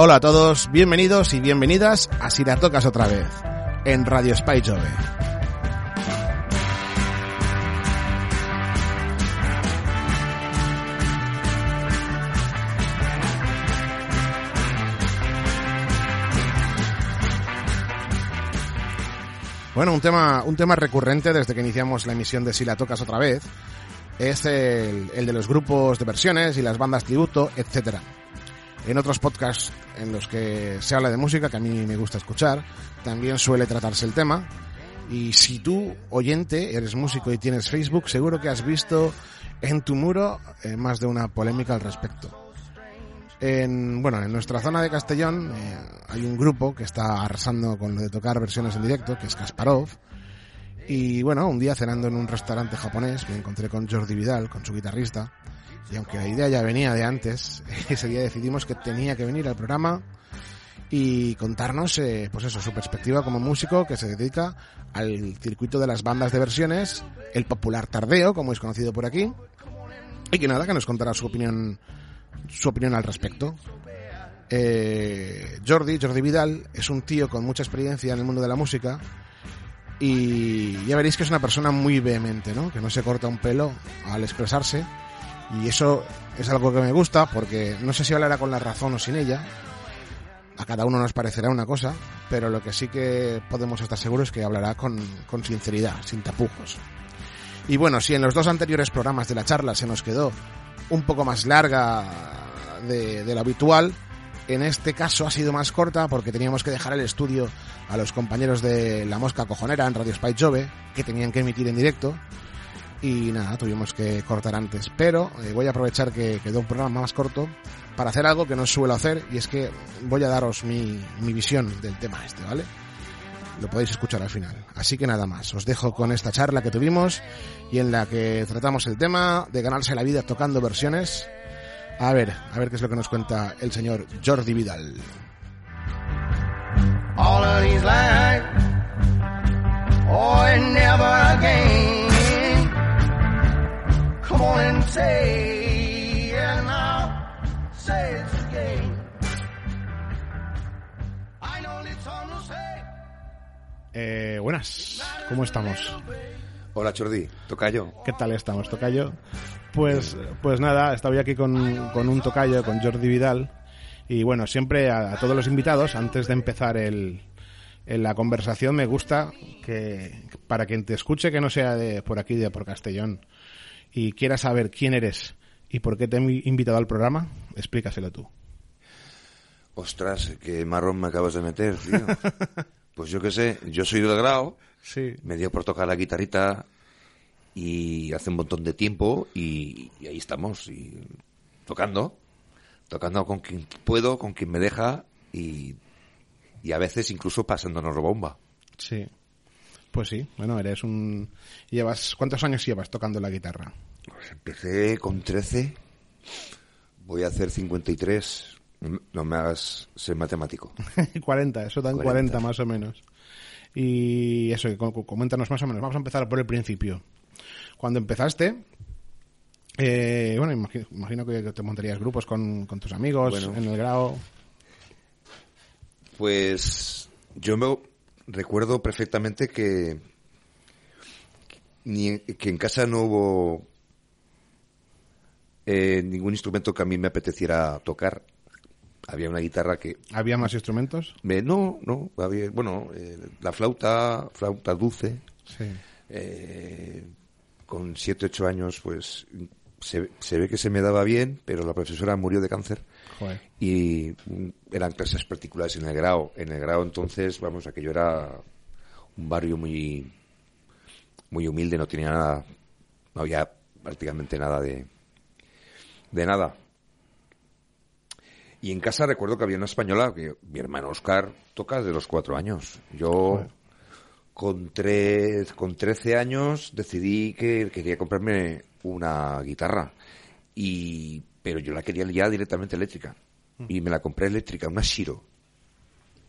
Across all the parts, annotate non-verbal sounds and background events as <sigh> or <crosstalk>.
Hola a todos, bienvenidos y bienvenidas a Si la tocas otra vez, en Radio Spy Jove. Bueno, un tema, un tema recurrente desde que iniciamos la emisión de Si la tocas otra vez es el, el de los grupos de versiones y las bandas tributo, etcétera. En otros podcasts en los que se habla de música, que a mí me gusta escuchar, también suele tratarse el tema. Y si tú, oyente, eres músico y tienes Facebook, seguro que has visto en tu muro eh, más de una polémica al respecto. En, bueno, en nuestra zona de Castellón eh, hay un grupo que está arrasando con lo de tocar versiones en directo, que es Kasparov. Y bueno, un día cenando en un restaurante japonés me encontré con Jordi Vidal, con su guitarrista. Y aunque la idea ya venía de antes, <laughs> ese día decidimos que tenía que venir al programa y contarnos, eh, pues eso, su perspectiva como músico que se dedica al circuito de las bandas de versiones, el popular tardeo, como es conocido por aquí. Y que nada, que nos contará su opinión su opinión al respecto. Eh, Jordi, Jordi Vidal, es un tío con mucha experiencia en el mundo de la música y ya veréis que es una persona muy vehemente, ¿no? Que no se corta un pelo al expresarse y eso es algo que me gusta porque no sé si hablará con la razón o sin ella. A cada uno nos parecerá una cosa, pero lo que sí que podemos estar seguros es que hablará con, sinceridad, sin tapujos. Y bueno, si en los dos anteriores programas de la charla se nos quedó un poco más larga de, de, lo habitual. En este caso ha sido más corta porque teníamos que dejar el estudio a los compañeros de La Mosca Cojonera en Radio Spy Jove, que tenían que emitir en directo. Y nada, tuvimos que cortar antes. Pero eh, voy a aprovechar que quedó un programa más corto para hacer algo que no suelo hacer y es que voy a daros mi, mi visión del tema este, ¿vale? lo podéis escuchar al final. Así que nada más, os dejo con esta charla que tuvimos y en la que tratamos el tema de ganarse la vida tocando versiones. A ver, a ver qué es lo que nos cuenta el señor Jordi Vidal. Oh. Come on and say, and now say it again. I know it's on to say. Eh, buenas, ¿cómo estamos? Hola Jordi, Tocayo. ¿Qué tal estamos, Tocayo? Pues, pues nada, estaba aquí con, con, un Tocayo, con Jordi Vidal. Y bueno, siempre a, a todos los invitados, antes de empezar el, en la conversación, me gusta que para quien te escuche que no sea de por aquí, de por Castellón, y quiera saber quién eres y por qué te he invitado al programa, explícaselo tú. Ostras, qué marrón me acabas de meter, tío. <laughs> Pues yo qué sé, yo soy del grado, sí. me dio por tocar la guitarrita y hace un montón de tiempo y, y, ahí estamos, y tocando, tocando con quien puedo, con quien me deja y, y a veces incluso pasándonos bomba. Sí, pues sí, bueno, eres un... llevas ¿Cuántos años llevas tocando la guitarra? Pues empecé con 13, voy a hacer 53, no me hagas ser matemático. <laughs> 40, eso dan 40. 40. más o menos. Y eso, coméntanos más o menos. Vamos a empezar por el principio. Cuando empezaste, eh, bueno, imagino, imagino, que te montarías grupos con, con tus amigos bueno, en el grado. Pues yo me recuerdo perfectamente que, ni, que en casa no hubo eh, ningún instrumento que a mí me apeteciera tocar había una guitarra que... ¿Había más instrumentos? Me, no, no, había, bueno, eh, la flauta, flauta dulce. Sí. Eh, con siete, ocho años, pues se, se, ve que se me daba bien, pero la profesora murió de cáncer. Joder. Y eran clases particulares en el grado. En el grado entonces, vamos, aquello era un barrio muy, muy humilde, no tenía nada, no había prácticamente nada de, de nada. Y en casa recuerdo que había una española, que mi hermano Oscar toca desde los cuatro años. Yo, con, tres, con 13 años, decidí que quería comprarme una guitarra. Y, pero yo la quería ya directamente eléctrica. Y me la compré eléctrica, una Shiro.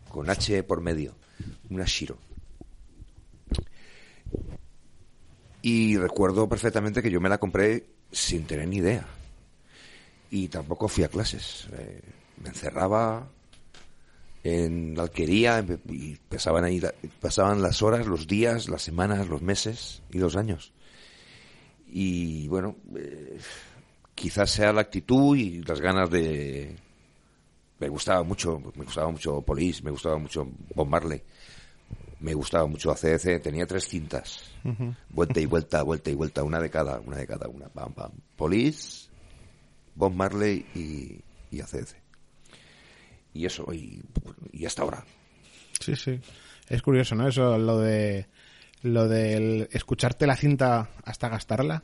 Con H por medio. Una Shiro. Y recuerdo perfectamente que yo me la compré sin tener ni idea. Y tampoco fui a clases. Eh, me encerraba en la alquería y pasaban ahí, pasaban las horas, los días, las semanas, los meses y los años. Y bueno, eh, quizás sea la actitud y las ganas de... Me gustaba mucho, me gustaba mucho Police, me gustaba mucho Bob Marley, me gustaba mucho ACDC, tenía tres cintas, vuelta y vuelta, vuelta y vuelta, una de cada, una de cada, una, pam, pam. Police, Bob Marley y, y ACDC. Y eso, y, y hasta ahora. Sí, sí. Es curioso, ¿no? Eso, lo de lo del escucharte la cinta hasta gastarla.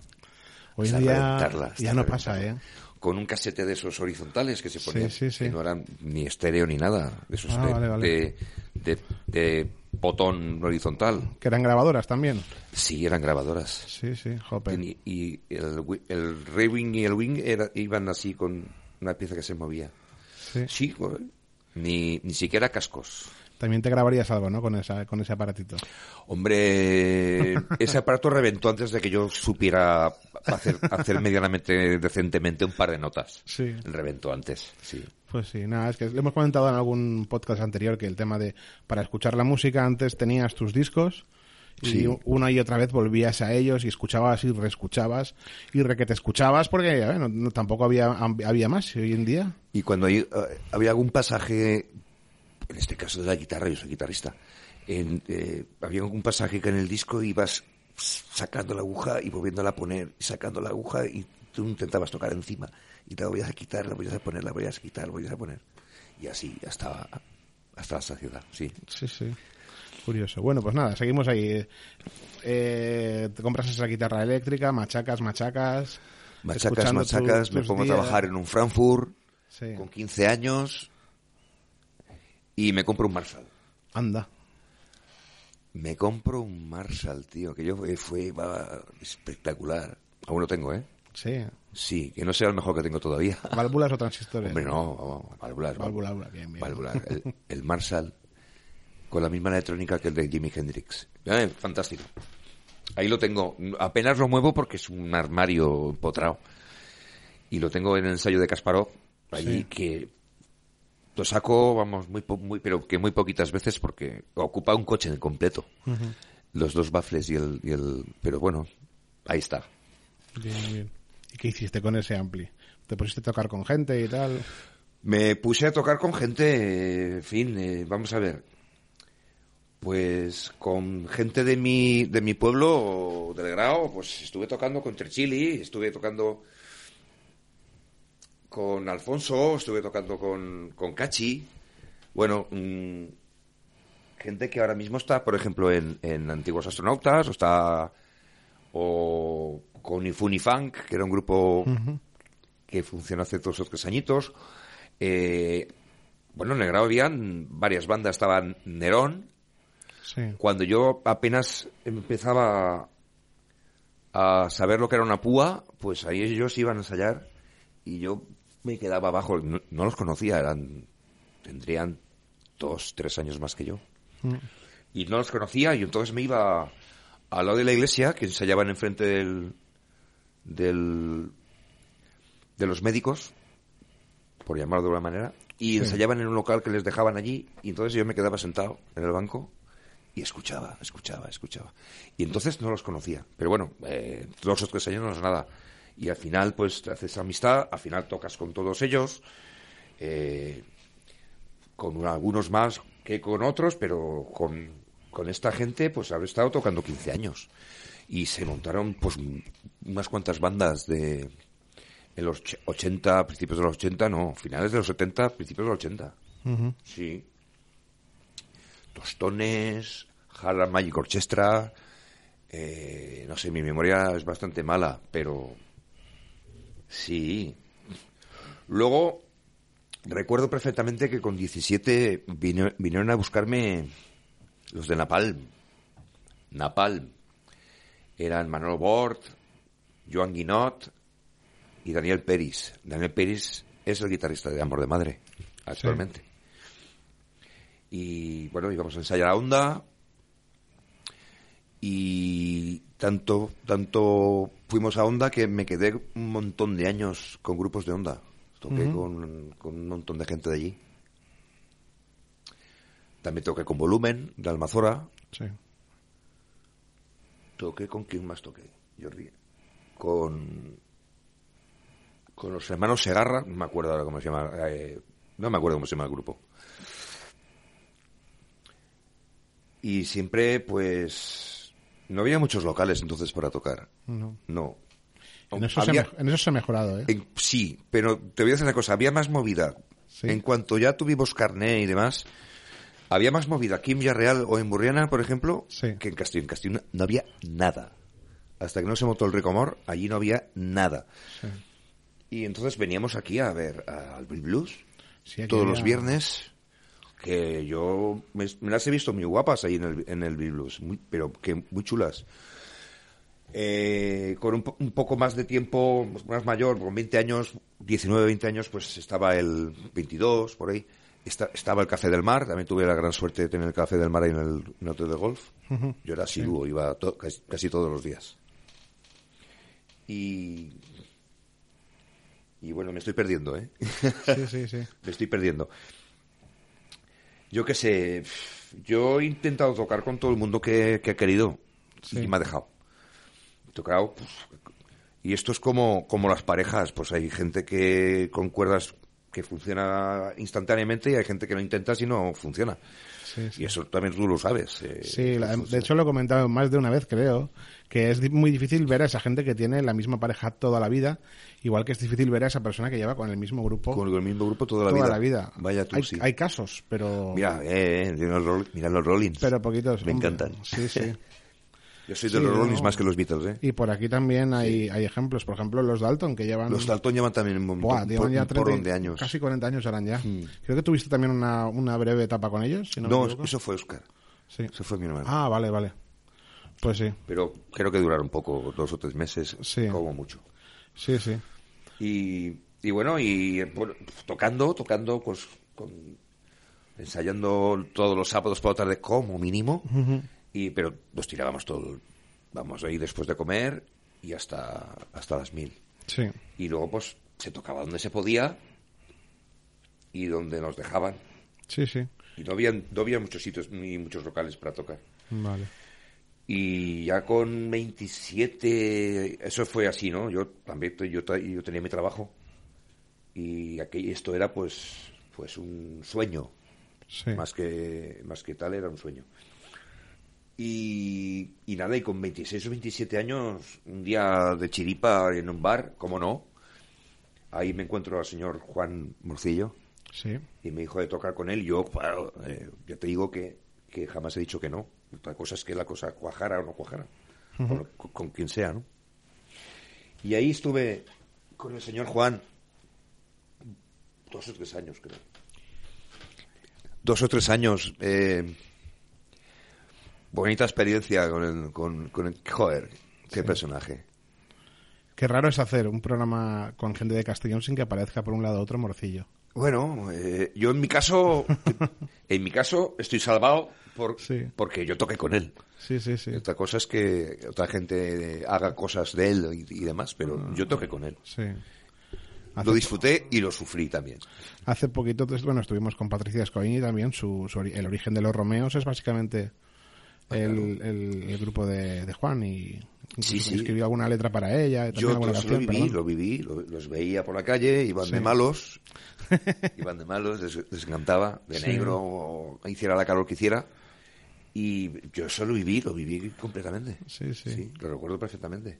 Hoy en día ya no pasa, ¿eh? Con un casete de esos horizontales que se ponían, que no eran ni estéreo ni nada, de esos ah, de, De, botón horizontal. ¿Que eran grabadoras también? Sí, eran grabadoras. Sí, sí, jope. Y, el, el Wing y el Wing era, iban así con una pieza que se movía. Sí. Sí, ni, ni siquiera cascos. También te grabarías algo, ¿no? Con, esa, con ese aparatito. Hombre, ese aparato reventó antes de que yo supiera hacer, hacer medianamente decentemente un par de notas. Sí. Reventó antes, sí. Pues sí, nada, es que le hemos comentado en algún podcast anterior que el tema de para escuchar la música antes tenías tus discos y una y otra vez volvías a ellos y escuchabas y reescuchabas y re que te escuchabas porque no, tampoco había, había más hoy en día. Y cuando hay, eh, había algún pasaje en este caso de la guitarra, yo soy guitarrista, en, eh, había un pasaje que en el disco ibas sacando la aguja y volviéndola a poner, sacando la aguja y tú intentabas tocar encima y te la volvías a quitar, la volvías a poner, la volvías a quitar, la volvías a poner. Y así hasta, hasta la saciedad, sí. Sí, sí. Curioso. Bueno, pues nada, seguimos ahí. Eh, te compras esa guitarra eléctrica, machacas, machacas. Machacas, machacas. me pongo a trabajar en un Frankfurt con 15 años y me compro un Marshall. Anda. Me compro un Marshall, tío, que yo fue, espectacular. Aún lo tengo, ¿eh? Sí. Sí, que no sea el mejor que tengo todavía. <laughs> ¿Válvulas o transistores? Hombre, no, válvulas. Válvulas, bien, bien. Válvulas. El, Marshall con la misma electrónica que el de Jimi Hendrix. Eh, fantástico. Ahí lo tengo. Apenas lo muevo porque es un armario empotrado. Y lo tengo en el ensayo de Kasparov, allí que lo saco, vamos, muy, muy, pero que muy poquitas veces porque ocupa un coche en completo. Los dos baffles y el, y el, pero bueno, ahí está. Bien, bien. ¿Y qué hiciste con ese ampli? ¿Te pusiste a tocar con gente y tal? Me puse a tocar con gente, en fin, eh, vamos a ver. Pues con gente de mi, de mi pueblo, del Grao, pues estuve tocando con Trechili, estuve tocando con Alfonso, estuve tocando con, con Cachi. Bueno, mm, gente que ahora mismo está, por ejemplo, en, en Antiguos Astronautas, o está o con Ifunifunk, que era un grupo que funcionó hace dos o tres añitos. Eh, bueno, en el grado habían varias bandas, estaban Nerón. Cuando yo apenas empezaba a saber lo que era una púa, pues ahí ellos iban a ensayar y yo me quedaba abajo. No, los conocía, eran tendrían dos, tres años más que yo. Mm. Y no los conocía y entonces me iba al lado de la iglesia, que ensayaban enfrente del, del, de los médicos, por llamarlo de alguna manera, y ensayaban en un local que les dejaban allí, y entonces yo me quedaba sentado en el banco y escuchaba, escuchaba, escuchaba. Y entonces no los conocía. Pero bueno, eh, dos o tres años no es nada y al final pues te haces amistad, al final tocas con todos ellos, eh, con algunos más que con otros, pero con, con esta gente pues habré estado tocando 15 años y se montaron pues unas cuantas bandas de en los 80, principios de los 80, no, finales de los 70, principios de los 80. Sí. Tostones, Harlem Magic Orchestra, eh, no sé, mi memoria es bastante mala, pero Sí. Luego, recuerdo perfectamente que con 17 vinieron a buscarme los de Napalm. Napalm. Eran Manolo Bort, Joan Guinot y Daniel Peris. Daniel Peris es el guitarrista de Amor de Madre, actualmente. Y bueno, íbamos a ensayar a Onda. Y tanto, tanto fuimos a Onda que me quedé un montón de años con grupos de Onda. Toqué con, un montón de gente de allí. También toqué con Volumen, de Almazora. Sí. Toqué con quién más toqué, Jordi. Con. Con los hermanos Segarra, no me acuerdo ahora cómo se llama. eh, no me acuerdo cómo se llama el grupo. Y siempre, pues. No había muchos locales entonces para tocar. No. No. En, eso se ha Había- mej- en eso se ha mejorado, ¿eh? en- sí, pero te voy a decir una cosa, había más movida. Sí. En cuanto ya tuvimos carné y demás, había más movida aquí en Villarreal o en Burriana, por ejemplo, Sí. que en Castillo. En Castillo no, había nada. Hasta que no se montó el Recomor, allí no había nada. Sí. Y entonces veníamos aquí a ver al Blues Sí, todos los viernes, que yo me, me las he visto muy guapas ahí en el, en el Blues, muy- pero que muy chulas. Eh, con un, un poco más de tiempo, más mayor, con 20 años, 19, 20 años, pues estaba el 22, por ahí. Esta- estaba el Café del Mar, también tuve la gran suerte de tener el Café del Mar ahí en el, en el hotel de golf. Yo era asiduo, iba to- casi, casi todos los días. Y, y bueno, me estoy perdiendo, ¿eh? Sí, sí, sí. <laughs> me estoy perdiendo. Yo qué sé, yo he intentado tocar con todo el mundo que, que ha querido Sí. y me ha dejado. He tocado, pues, y esto es como, como las parejas, pues hay gente que con cuerdas que funciona instantáneamente y hay gente que lo intenta y no funciona. Sí, sí. Y eso también tú lo sabes. eh, Sí, la- de hecho lo he comentado más de una vez, creo, que es muy difícil ver a esa gente que tiene la misma pareja toda la vida, igual que es difícil ver a esa persona que lleva con el mismo grupo con el mismo grupo toda la toda vida. la vida. Vaya tú, hay, sí. hay casos, pero Mira, eh, eh, mira los, Roll- mira los Rollins. pero poquitos. Me hombre. encantan. Sí, sí. <laughs> Yo soy de Sí, los Rollins no. más que los Beatles, ¿eh? Y por aquí también hay, hay ejemplos, por ejemplo, los Dalton que llevan Los Dalton llevan también un, Buah, montón, llevan por- ya un porrón 30 de años. Casi 40 años harán ya. Hmm. Creo que tuviste también una, una breve etapa con ellos, si no, No, eso fue Oscar. Sí. Eso fue mi hermano. Ah, vale, vale. Pues sí, Pero creo que duraron poco, dos o tres meses, Sí. como mucho. sí, sí. Y, y bueno, y bueno, tocando, tocando, pues, con, ensayando todos los sábados por la tarde como mínimo, y pero nos tirábamos todo, vamos ahí después de comer y hasta, hasta las mil. Sí, Y luego, pues, se tocaba donde se podía y donde nos dejaban. sí, sí. Y no había, no había muchos sitios ni muchos locales para tocar. Vale. Y ya con 27, eso fue así, ¿no? Yo también yo, yo tenía mi trabajo y aquí esto era pues pues un sueño, Sí. más que más que tal era un sueño. Y, y nada, y con 26 o 27 años, un día de chiripa en un bar, como no, ahí me encuentro al señor Juan Morcillo Sí. y me dijo de tocar con él. Yo, claro, eh, ya te digo que, que jamás he dicho que no. Otra cosa es que la cosa cuajara o no cuajara, con- con quien sea, ¿no? Y ahí estuve con el señor Juan dos o tres años, creo. Dos o tres años. eh, bonita experiencia con el, con, con el... Joder, qué personaje. Qué raro es hacer un programa con gente de Castellón sin que aparezca por un lado otro morcillo. Bueno, eh, yo en mi caso, <laughs> en mi caso estoy salvado por, Sí. porque yo toqué con él. Sí, sí, sí. Otra cosa es que otra gente haga cosas de él y, y demás, pero yo toqué con él. Sí. Lo disfruté y lo sufrí también. hace poquito, pues, bueno, estuvimos con Patricia Escoini también. Su, el origen de los Romeos es básicamente el, el- el grupo de, de Juan y Sí, sí. escribió alguna letra para ella. Yo alguna pues, lo canción, viví, perdón. lo viví, lo- los veía por la calle, iban de Sí. malos, <laughs> iban de malos, les, les encantaba, de Sí. negro, o hiciera la calor que hiciera. Y yo eso lo viví, lo viví completamente. Sí, sí. lo recuerdo perfectamente.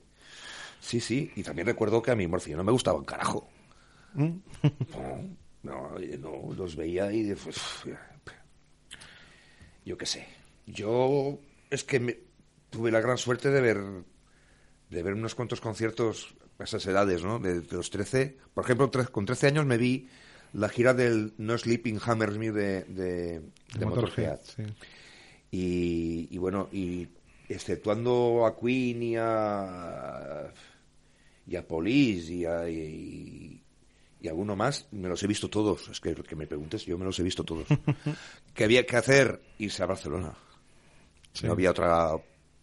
Sí, sí, y también recuerdo que a mí Morcillo no me gustaba un carajo. Mm. No, no, no, los veía y de- pues, yo qué sé. Yo es que me- tuve la gran suerte de ver de ver unos cuantos conciertos a esas edades, ¿no? De, de los 13. Por ejemplo, tre- con 13 años me vi la gira del No Sleeping Hammersmith de, de, de Motorhead. sí. Y, y bueno, y exceptuando a Queen y a, y a Police y a, y, y alguno más, me los he visto todos. Es que lo que me preguntes, yo me los he visto todos. <laughs> ¿Qué había que hacer? Irse a Barcelona. Sí. No había otra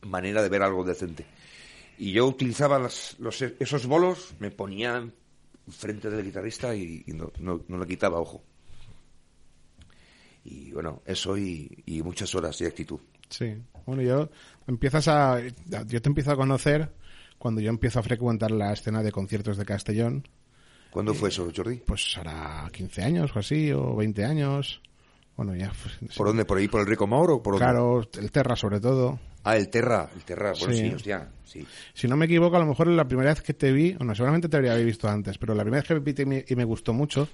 manera de ver algo decente. Y yo utilizaba las- los, esos bolos, me ponía frente del guitarrista y, y no, no, no le quitaba ojo. y bueno, eso y, y muchas horas de actitud. Sí. Bueno, yo empiezas a yo te empiezo a conocer cuando yo empiezo a frecuentar la escena de conciertos de Castellón. ¿Cuándo fue eso, Jordi? Pues hará 15 años o así, o 20 años. Bueno, ya. pues, ¿Por dónde? ¿Por ahí? ¿Por el Rico Mauro? Claro, el Terra sobre todo. Ah, el Terra. El Terra. Bueno, Sí. sí, hostia. Sí. Si no me equivoco, a lo mejor la primera vez que te vi, bueno, seguramente te habría visto antes, pero la primera vez que vi y me, y me gustó mucho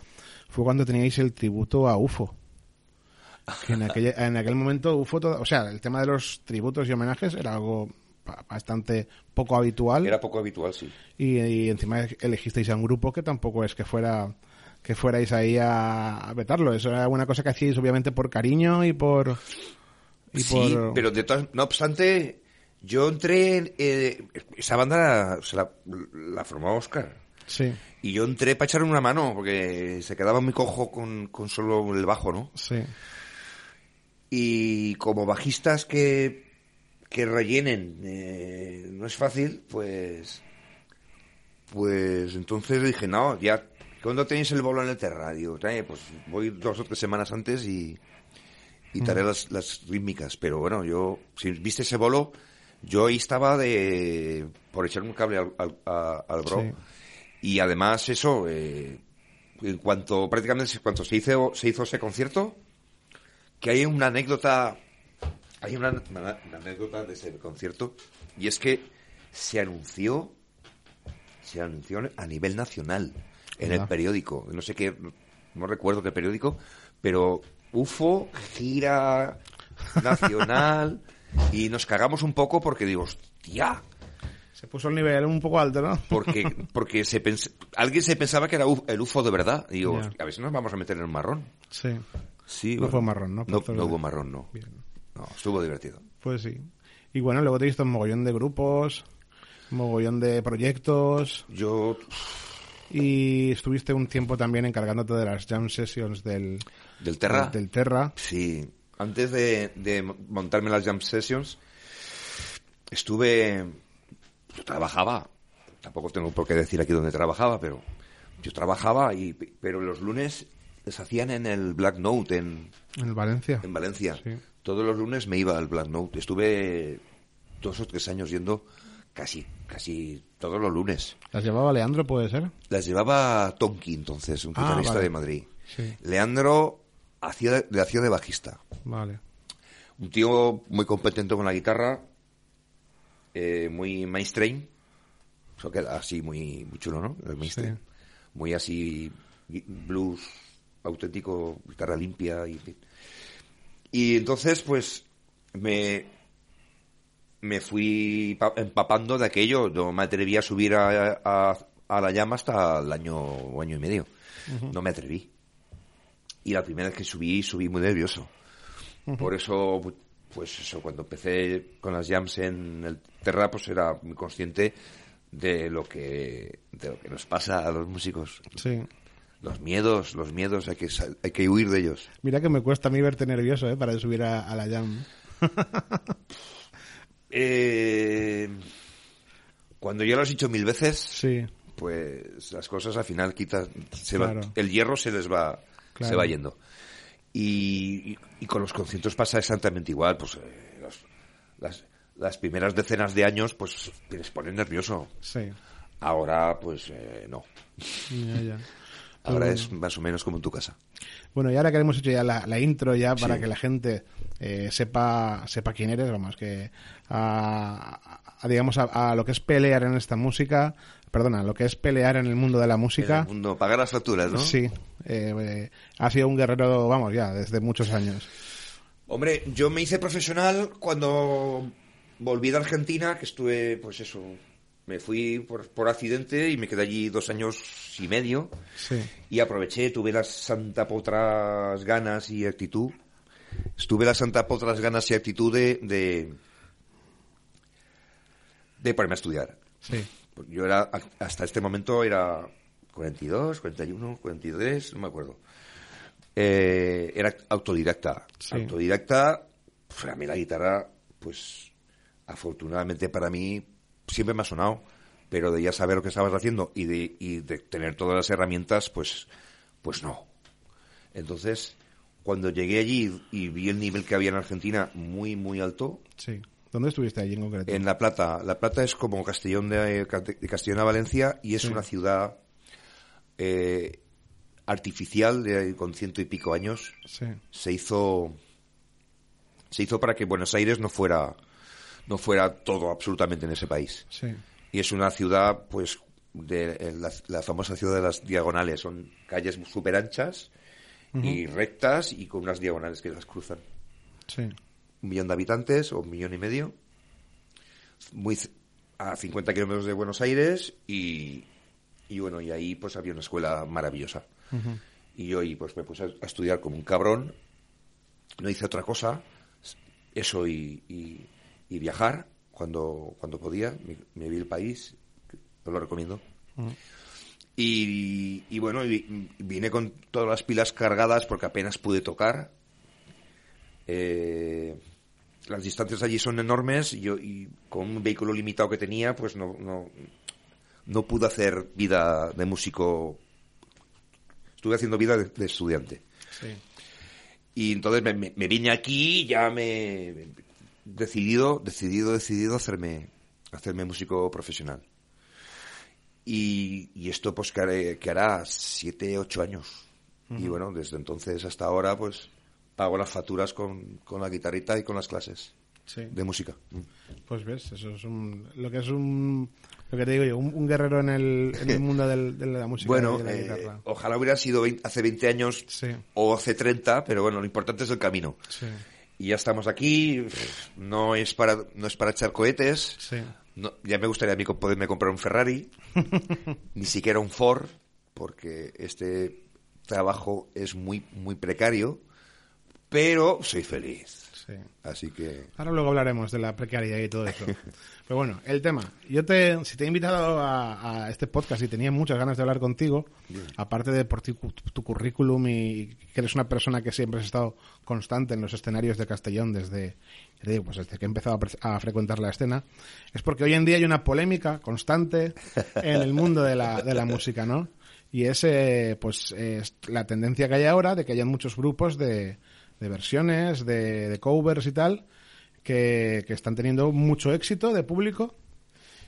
fue cuando teníais el tributo a UFO. Que en, aquella- en aquel momento UFO, todo- o sea, el tema de los tributos y homenajes era algo ba- bastante poco habitual Era poco habitual, sí. y, y encima elegisteis a un grupo que tampoco es que fuera que fuerais ahí a, a vetarlo. Eso era una cosa que hacíais obviamente por cariño y por... Y sí, por... pero de todas, no obstante, yo entré, en, eh, esa banda la, la formó Oscar. Sí, Y yo entré para echarle una mano, porque se quedaba muy cojo con, con solo el bajo, ¿no? sí, Y como bajistas que, que rellenen eh, no es fácil, pues... Pues entonces dije, no, ya, ¿cuándo tenéis el bolo en el Terra? Digo, "Eh, pues voy dos o tres semanas antes y, y te haré las, las rítmicas. Pero bueno, yo, si viste ese bolo, yo ahí estaba de por echar un cable al, al, a- al bro. Sí. Y además eso, eh, en cuanto prácticamente en cuanto se hizo, se hizo ese concierto, que hay una anécdota, hay una, una- una anécdota de ese concierto, y es que se anunció, se anunció a nivel nacional en el periódico, no sé qué, no recuerdo qué periódico, pero UFO gira <laughs> nacional y nos cagamos un poco porque digo, hostia, se puso el nivel un poco alto, ¿no? porque <laughs> porque se pens- alguien se pensaba que era uf- el UFO de verdad. Y digo, a ver si nos vamos a meter en un marrón. Sí, Sí, No fue marrón, ¿no? No, hubo marrón, no. bien. No, estuvo divertido. Pues sí. Y bueno, luego te he visto un mogollón de grupos, un mogollón de proyectos Yo, y estuviste un tiempo también encargándote de las jam sessions del, del Terra, del, del Terra. sí. Antes de, de montarme las jam sessions, estuve, yo trabajaba, tampoco tengo por qué decir aquí dónde trabajaba, pero yo trabajaba, y pero los lunes les hacían en el Black Note, en, En Valencia. en Valencia. Sí. Todos los lunes me iba al Black Note. Estuve dos o tres años yendo casi, casi todos los lunes. ¿Las llevaba Leandro, puede ser? Las llevaba Tonki entonces, un Ah, guitarrista vale. de Madrid. Sí. Leandro hacía, le hacía de bajista. Vale. Un tío muy competente con la guitarra, eh, muy mainstream. Eso queda así muy, muy chulo, ¿no? El mainstream. Sí. Muy así blues auténtico, guitarra limpia y en fin. Y entonces, pues, me, me fui pa- empapando de aquello. No me atreví a subir a, a, a la llama hasta el año o año y medio. No me atreví. Y la primera vez que subí, subí muy nervioso. Por eso, pues eso, cuando empecé con las jams en el Terra, pues era muy consciente de lo que, de lo que nos pasa a los músicos. Sí. Los miedos, los miedos, hay que, hay que huir de ellos. Mira que me cuesta a mí verte nervioso, ¿eh? Para subir a, a la jam. <laughs> Eh, cuando ya lo has dicho mil veces, Sí. pues las cosas al final quitas, se va- Claro. el hierro se les va, Claro. se va yendo. Y, y- y con los conciertos pasa exactamente igual, pues eh, los- las, las primeras decenas de años, pues te les pone nervioso. Sí. Ahora, pues eh, no. Ya, ya. Ahora Pero es más o menos como en tu casa. Bueno, y ahora que hemos hecho ya la, la intro ya para Sí. que la gente eh, sepa sepa quién eres, vamos, que a, a- digamos a, a lo que es pelear en esta música, perdona, lo que es pelear en el mundo de la En música, el mundo, pagar las facturas, ¿no? sí, eh, eh, ha sido un guerrero, vamos, ya desde muchos años. Hombre, yo me hice profesional cuando volví de Argentina, que estuve, pues eso, me fui por, por accidente y me quedé allí dos años y medio. Sí, Y aproveché, tuve las santa potras ganas y actitud. Estuve las santa potras ganas y actitud de, de, de ponerme a estudiar. sí, Yo era, hasta este momento era 42, 41, 43, no me acuerdo. Eh, era autodidacta. Sí. Autodidacta, pues a mí la guitarra, pues afortunadamente para mí siempre me ha sonado, pero de ya saber lo que estabas haciendo y de, y de tener todas las herramientas, pues, pues no. Entonces, cuando llegué allí y vi el nivel que había en Argentina muy, muy alto, Sí. ¿Dónde estuviste allí en concreto? en La Plata. La Plata es como Castellón de, de Castellón a Valencia y es Sí. una ciudad eh, artificial de, con ciento y pico años. Sí. Se hizo se hizo para que Buenos Aires no fuera no fuera todo absolutamente en ese país. Sí. Y es una ciudad, pues, de la, la famosa ciudad de las diagonales. Son calles súper anchas y rectas y con unas diagonales que las cruzan Sí. un millón de habitantes o un millón y medio, muy a 50 kilómetros de Buenos Aires y, y bueno, y ahí pues había una escuela maravillosa. Y yo ahí pues me puse a, a estudiar como un cabrón, no hice otra cosa, eso y, y- y viajar cuando, cuando podía, me, me vi el país, os lo recomiendo. Y, y bueno, y vine con todas las pilas cargadas porque apenas pude tocar. Eh, las distancias allí son enormes y, yo, y con un vehículo limitado que tenía, pues no, no, no pude hacer vida de músico. Estuve haciendo vida de, de estudiante. Sí. Y entonces me, me- me vine aquí ya me decidido, decidido, decidido hacerme, hacerme músico profesional. Y, y esto pues que, haré- que hará siete, ocho años. Y bueno, desde entonces hasta ahora pues pago las facturas con, con la guitarrita y con las clases Sí. de música. Pues ves, eso es un, lo que es un, lo que te digo yo, un, un guerrero en el, en el <laughs> mundo del- de la música Bueno, y de la eh, guitarra. ojalá hubiera sido vein- hace 20 años Sí. o hace 30, pero bueno, lo importante es el camino. Sí, Y ya estamos aquí, no es para, no es para echar cohetes, sí, No, ya me gustaría a mí poderme comprar un Ferrari, <laughs> ni siquiera un Ford, porque este trabajo es muy, muy precario, pero soy feliz. Sí. Así que, Ahora luego hablaremos de la precariedad y todo eso. <laughs> Pero bueno, el tema. Yo te, si te he invitado a, a este podcast y tenía muchas ganas de hablar contigo, aparte de por ti, tu, currículum y que eres una persona que siempre has estado constante en los escenarios de Castellón desde, digo, pues desde que he empezado a, a frecuentar la escena, es porque hoy en día hay una polémica constante en el mundo de la, de la música, ¿no? Y es, eh, pues, es la tendencia que hay ahora de que hayan muchos grupos de, de versiones, de, covers y tal, que, que están teniendo mucho éxito de público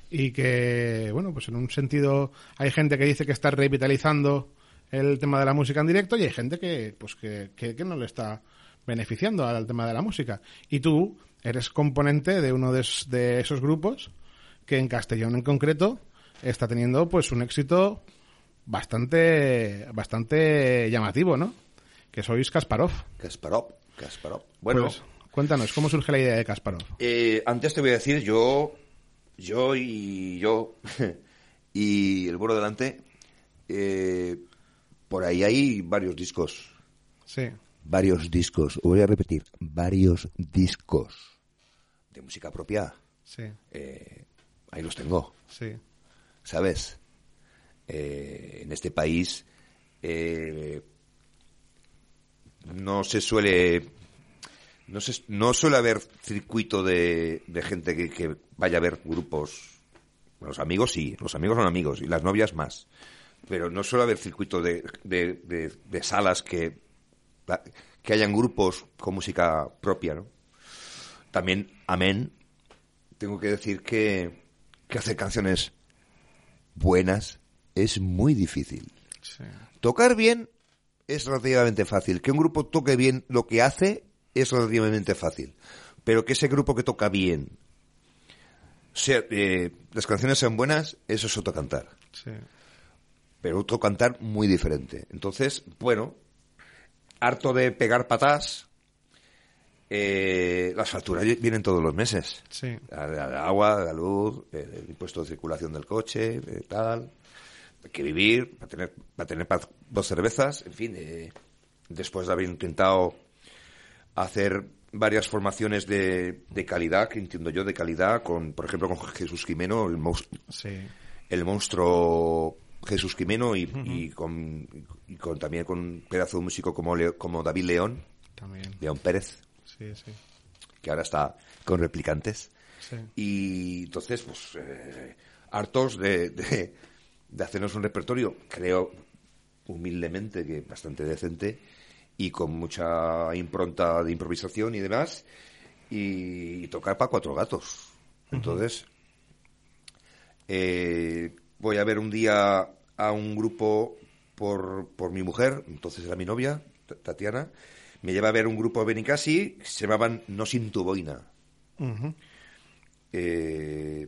y que, bueno, pues en un sentido hay gente que dice que está revitalizando el tema de la música en directo y hay gente que, pues que, que, no le está beneficiando al tema de la música. Y tú eres componente de uno de, es- de esos grupos que en Castellón en concreto está teniendo pues un éxito bastante bastante llamativo, ¿no? Que sois Kasparov. Kasparov, Kasparov. Bueno, Pues, cuéntanos, ¿cómo surge la idea de Kasparov? eh, antes te voy a decir, yo, yo y yo, <laughs> y el vuelo delante, eh, por ahí hay varios discos. Sí, Varios discos, voy a repetir, varios discos de música propia. sí, eh, ahí los tengo, sí, ¿sabes? En este país eh, no se suele no se, no suele haber circuito de, de gente que, que vaya a ver grupos. Los amigos sí los amigos son amigos y las novias más. Pero no suele haber circuito de, de, de- de salas que que hayan grupos con música propia no también amén tengo que decir que, que hacer canciones buenas es muy difícil. sí, Tocar bien es relativamente fácil. Que un grupo toque bien lo que hace es relativamente fácil. Pero que ese grupo que toca bien, sea, eh, las canciones sean buenas, eso es otro cantar. sí. Pero otro cantar muy diferente. Entonces, bueno, harto de pegar patas, eh, las facturas vienen todos los meses. Sí. La- la- El agua, la luz, el, el impuesto de circulación del coche, eh, tal. Hay que vivir, para tener, para tener dos cervezas, en fin. eh, después de haber intentado hacer varias formaciones de, de calidad, que entiendo yo de calidad, con, por ejemplo, con Jesús Jimeno, el, Sí, el monstruo Jesús Jimeno y, y con, y con también con un pedazo de músico como, Leo- como David León, también. León Pérez, Sí, sí, que ahora está con replicantes. Y entonces, pues, eh, hartos de, de, de hacernos un repertorio, creo humildemente que bastante decente, y con mucha impronta de improvisación y demás, y, tocar para cuatro gatos. Entonces, eh, voy a ver un día a un grupo por, por mi mujer, entonces era mi novia, Tatiana, me lleva a ver un grupo de Benicassi, se llamaban No Sin Tu Boina. Eh,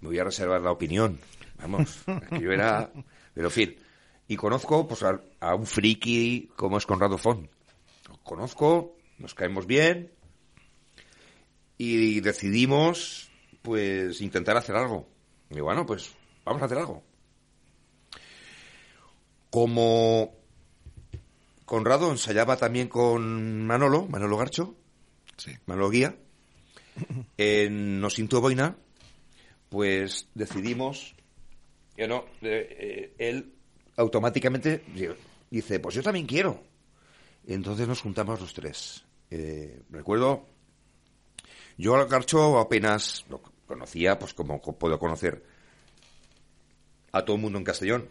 me voy a reservar la opinión. Vamos, yo era. Pero en fin. Y conozco pues, a, un friki como es Conrado Font. Lo conozco, nos caemos bien. Y decidimos, pues, intentar hacer algo. Y bueno, pues, vamos a hacer algo. Como Conrado ensayaba también con Manolo, Manolo Garcho, sí. Manolo Guía, en No Sinto Boina, pues decidimos, yo no, eh, él automáticamente dice, pues yo también quiero. entonces nos juntamos los tres. Eh, recuerdo, yo al Garcho apenas lo conocía, pues como puedo conocer a todo el mundo en Castellón.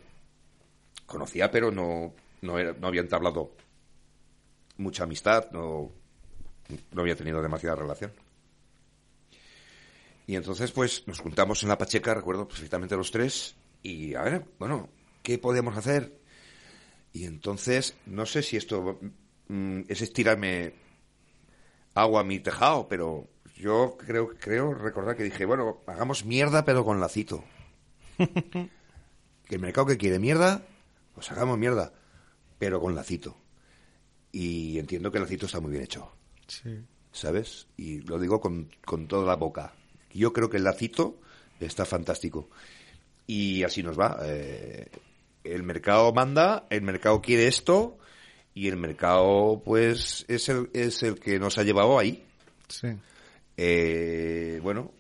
Conocía, pero no, no, era, no había entablado mucha amistad, no, no había tenido demasiada relación. Y entonces, pues, nos juntamos en la Pacheca, recuerdo perfectamente los tres, y a ver, bueno, ¿qué podemos hacer? Y entonces, no sé si esto mm, es estirarme agua a mi tejado, pero yo creo, creo recordar que dije, bueno, hagamos mierda pero con lacito. <laughs> que el mercado que quiere mierda, pues hagamos mierda, pero con lacito. Y entiendo que el lacito está muy bien hecho. Sí. ¿Sabes? Y lo digo con, con toda la boca. Yo creo que el lacito está fantástico. Y así nos va. Eh, el mercado manda, el mercado quiere esto y el mercado pues es el, es el que nos ha llevado ahí. Sí. Eh, bueno,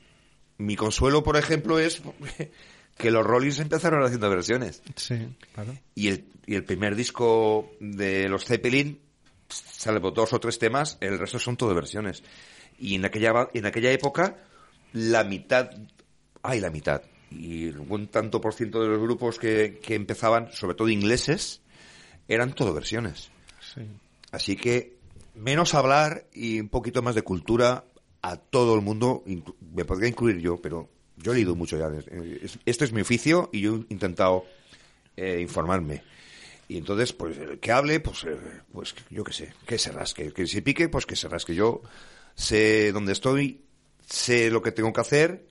mi consuelo, por ejemplo, es <laughs> que los Rollins empezaron haciendo versiones. Sí, claro. Y el, y el primer disco de los Zeppelin sale por dos o tres temas, el resto son todo versiones. Y en aquella, en aquella época la mitad, ay, la mitad, y un tanto por ciento de los grupos que, que empezaban, sobre todo ingleses, eran todo versiones. Sí. Así que menos hablar y un poquito más de cultura a todo el mundo, me podría incluir yo, pero yo he leído mucho ya. Este es mi oficio y yo he intentado eh, informarme. Y entonces, pues, el que hable, pues, eh, pues yo qué sé, que se rasque. Que se pique, pues que se rasque. Yo sé dónde estoy, sé lo que tengo que hacer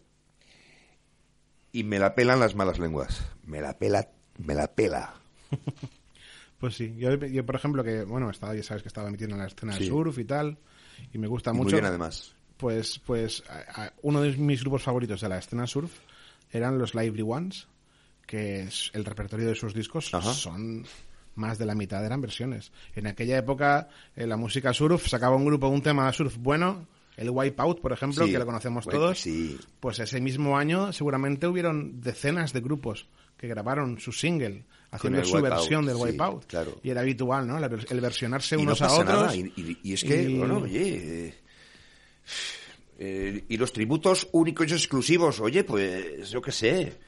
y me la pelan las malas lenguas. Me la pela, me la pela. <laughs> Pues sí, yo, yo, por ejemplo que, bueno, estaba, ya sabes que estaba metiendo en la escena Sí. del surf y tal, y me gusta Y muy mucho. bien, además. Pues, pues a- a- uno de mis grupos favoritos de la escena surf eran los Lively Ones, que es el repertorio de sus discos Ajá. son más de la mitad eran versiones. En aquella época eh, la música surf sacaba un grupo un tema surf bueno, el Wipeout, por ejemplo, Sí. que lo conocemos todos. sí. Pues ese mismo año seguramente hubieron decenas de grupos que grabaron su single haciendo su Wipeout, versión del sí, Wipeout. claro. Y era habitual, ¿no? El, versionarse y no unos a otros. nada. Y, y- y es que, bueno, oye. eh, eh, y los tributos únicos y exclusivos, oye, pues yo qué sé.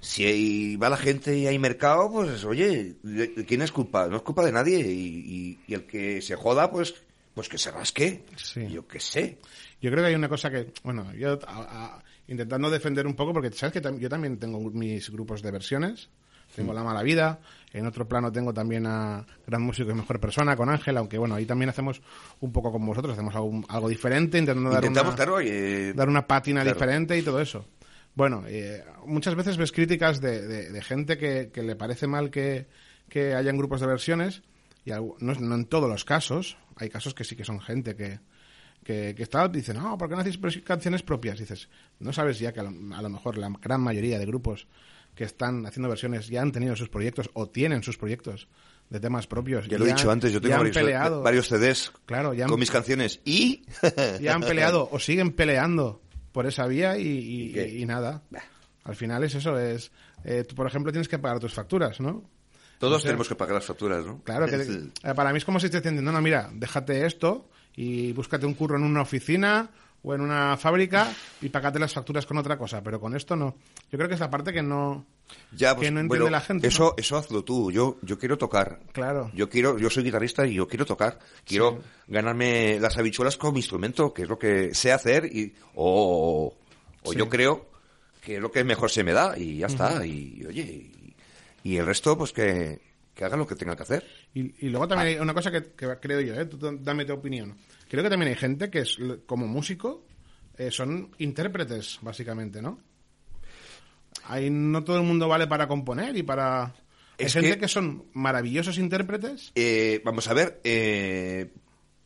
Si hay- va la gente y hay mercado, pues oye, ¿de de quién es culpa? No es culpa de nadie. Y, y- y el que se joda, pues pues que se rasque. Sí. Yo qué sé. Yo creo que hay una cosa que, bueno, yo a- a- intentando defender un poco, porque sabes que tam- yo también tengo mis grupos de versiones. Tengo La Mala Vida, en otro plano tengo también a Gran Músico y Mejor Persona con Ángel, aunque bueno, ahí también hacemos un poco como vosotros, hacemos algo, algo diferente, intentando dar Intentamos, una, claro, eh, dar una pátina claro. diferente y todo eso. Bueno, eh, muchas veces ves críticas de, de- de gente que, que le parece mal que, que hayan grupos de versiones, y no, no en todos los casos, hay casos que sí que son gente que, que, que está, dicen, no, ¿por qué no hacéis canciones propias? dices, no sabes ya que a lo, a lo mejor la gran mayoría de grupos que están haciendo versiones ya han tenido sus proyectos o tienen sus proyectos de temas propios. ya lo he dicho antes, yo tengo varios, peleado, varios CDs Claro, ya han- con mis canciones. Y. <laughs> ya han peleado o siguen peleando por esa vía y, y- ¿Y qué? y nada. Al final es eso, es... eh, tú, por ejemplo, tienes que pagar tus facturas, ¿no? Todos O sea, tenemos que pagar las facturas, ¿no? Claro, que el- eh, para mí es como si te diciendo, no, no, mira, déjate esto y búscate un curro en una oficina o en una fábrica y pagate las facturas con otra cosa, pero con esto no. Yo creo que es la parte que no, Ya, pues, que no entiende bueno, la gente. Eso, ¿no? eso hazlo tú. Yo, yo quiero tocar. Claro. Yo quiero, yo soy guitarrista y yo quiero tocar. Quiero ganarme las habichuelas con mi instrumento, que es lo que sé hacer y, o, o Sí. yo creo que es lo que mejor se me da y ya está. Y, oye, y, el resto, pues que, que hagan lo que tengan que hacer. Y, y luego también hay una cosa que, que creo yo, ¿eh? Tú dame tu opinión. Creo que también hay gente que es, como músico, eh, son intérpretes, básicamente, ¿no? Ahí no todo el mundo vale para componer y para... Hay Es gente que- que... son maravillosos intérpretes, Eh, vamos a ver, eh,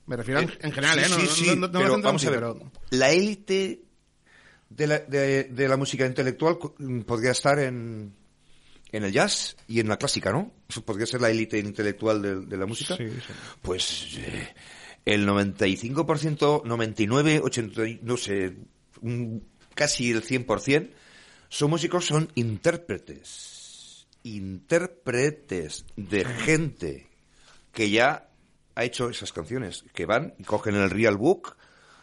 me refiero en, Eh, en general, sí, ¿eh? No, sí, no- no- pero vamos a ver. pero- La élite de la, de, de la música intelectual podría estar en, en el jazz y en la clásica, ¿no? Eso podría ser la élite intelectual de, de la música. Sí, sí. Pues eh, el 95%, 99, 80, y- no sé, un- casi el 100% son músicos, son intérpretes. Intérpretes de gente que ya ha hecho esas canciones, que van y cogen el real book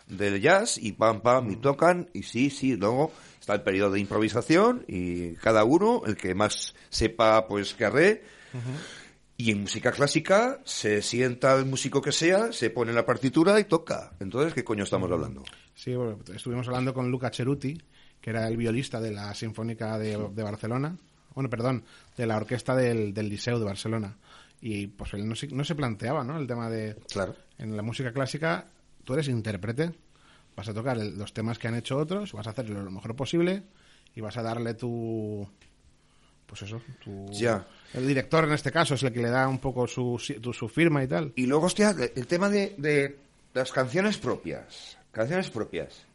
del jazz y pam pam y tocan y sí, sí, luego está el periodo de improvisación y cada uno, el que más sepa pues que arre. Y en música clásica se sienta el músico que sea, se pone la partitura y toca. Entonces, ¿qué coño estamos hablando? Sí, bueno, estuvimos hablando con Luca Ceruti, que era el violista de la Sinfónica de, de Barcelona, bueno, perdón, de la orquesta del, del Liceu de Barcelona. Y pues él no se, no se planteaba, ¿no? El tema de... Claro. En la música clásica, tú eres intérprete, vas a tocar el- los temas que han hecho otros, vas a hacerlo lo mejor posible y vas a darle tu... Pues eso, tu... Ya. El director en este caso es el que le da un poco su, tu- su firma y tal. Y luego, hostia, el tema de, de las canciones propias. Canciones propias.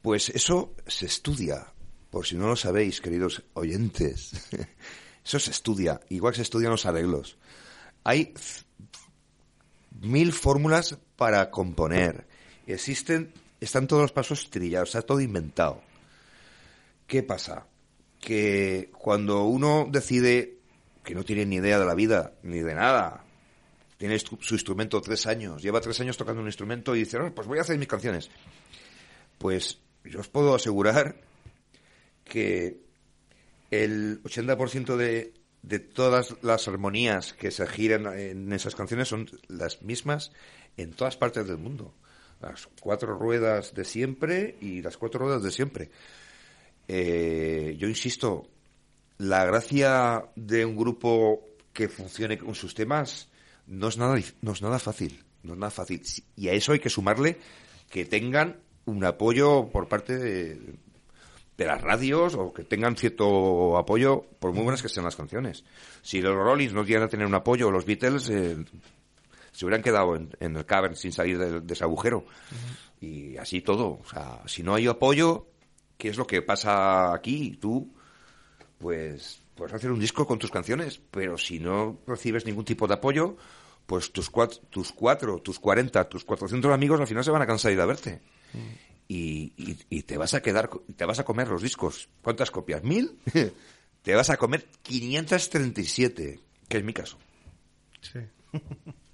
Pues eso se estudia. Por si no lo sabéis, queridos oyentes. <laughs> Eso se estudia. Igual se estudian los arreglos. Hay mil fórmulas para componer. Existen, están todos los pasos trillados, está todo inventado. ¿Qué pasa? Que cuando uno decide que no tiene ni idea de la vida, ni de nada, tiene su instrumento tres años, lleva tres años tocando un instrumento y dice, "No, pues voy a hacer mis canciones. Pues yo os puedo asegurar que el 80% de, de todas las armonías que se giran en esas canciones son las mismas en todas partes del mundo. Las cuatro ruedas de siempre y las cuatro ruedas de siempre. Eh, yo insisto, la gracia de un grupo que funcione con sus temas no es nada, no es nada fácil. No es nada fácil. Y a eso hay que sumarle que tengan un apoyo por parte de, de las radios o que tengan cierto apoyo, por muy buenas que sean las canciones. Si los Rollins no llegan a tener un apoyo, o los Beatles eh, se hubieran quedado en, en el cavern sin salir de, de ese agujero. Y así todo. O sea, si no hay apoyo, ¿qué es lo que pasa aquí? Tú, pues, puedes hacer un disco con tus canciones, pero si no recibes ningún tipo de apoyo, pues tus cuatro, tus cuatro, tus 40, tus 400 amigos al final se van a cansar de ir a verte. Y, y- y te vas a quedar, te vas a comer los discos. ¿Cuántas copias? ¿Mil? <laughs> te vas a comer 537, que es mi caso. Sí. <laughs>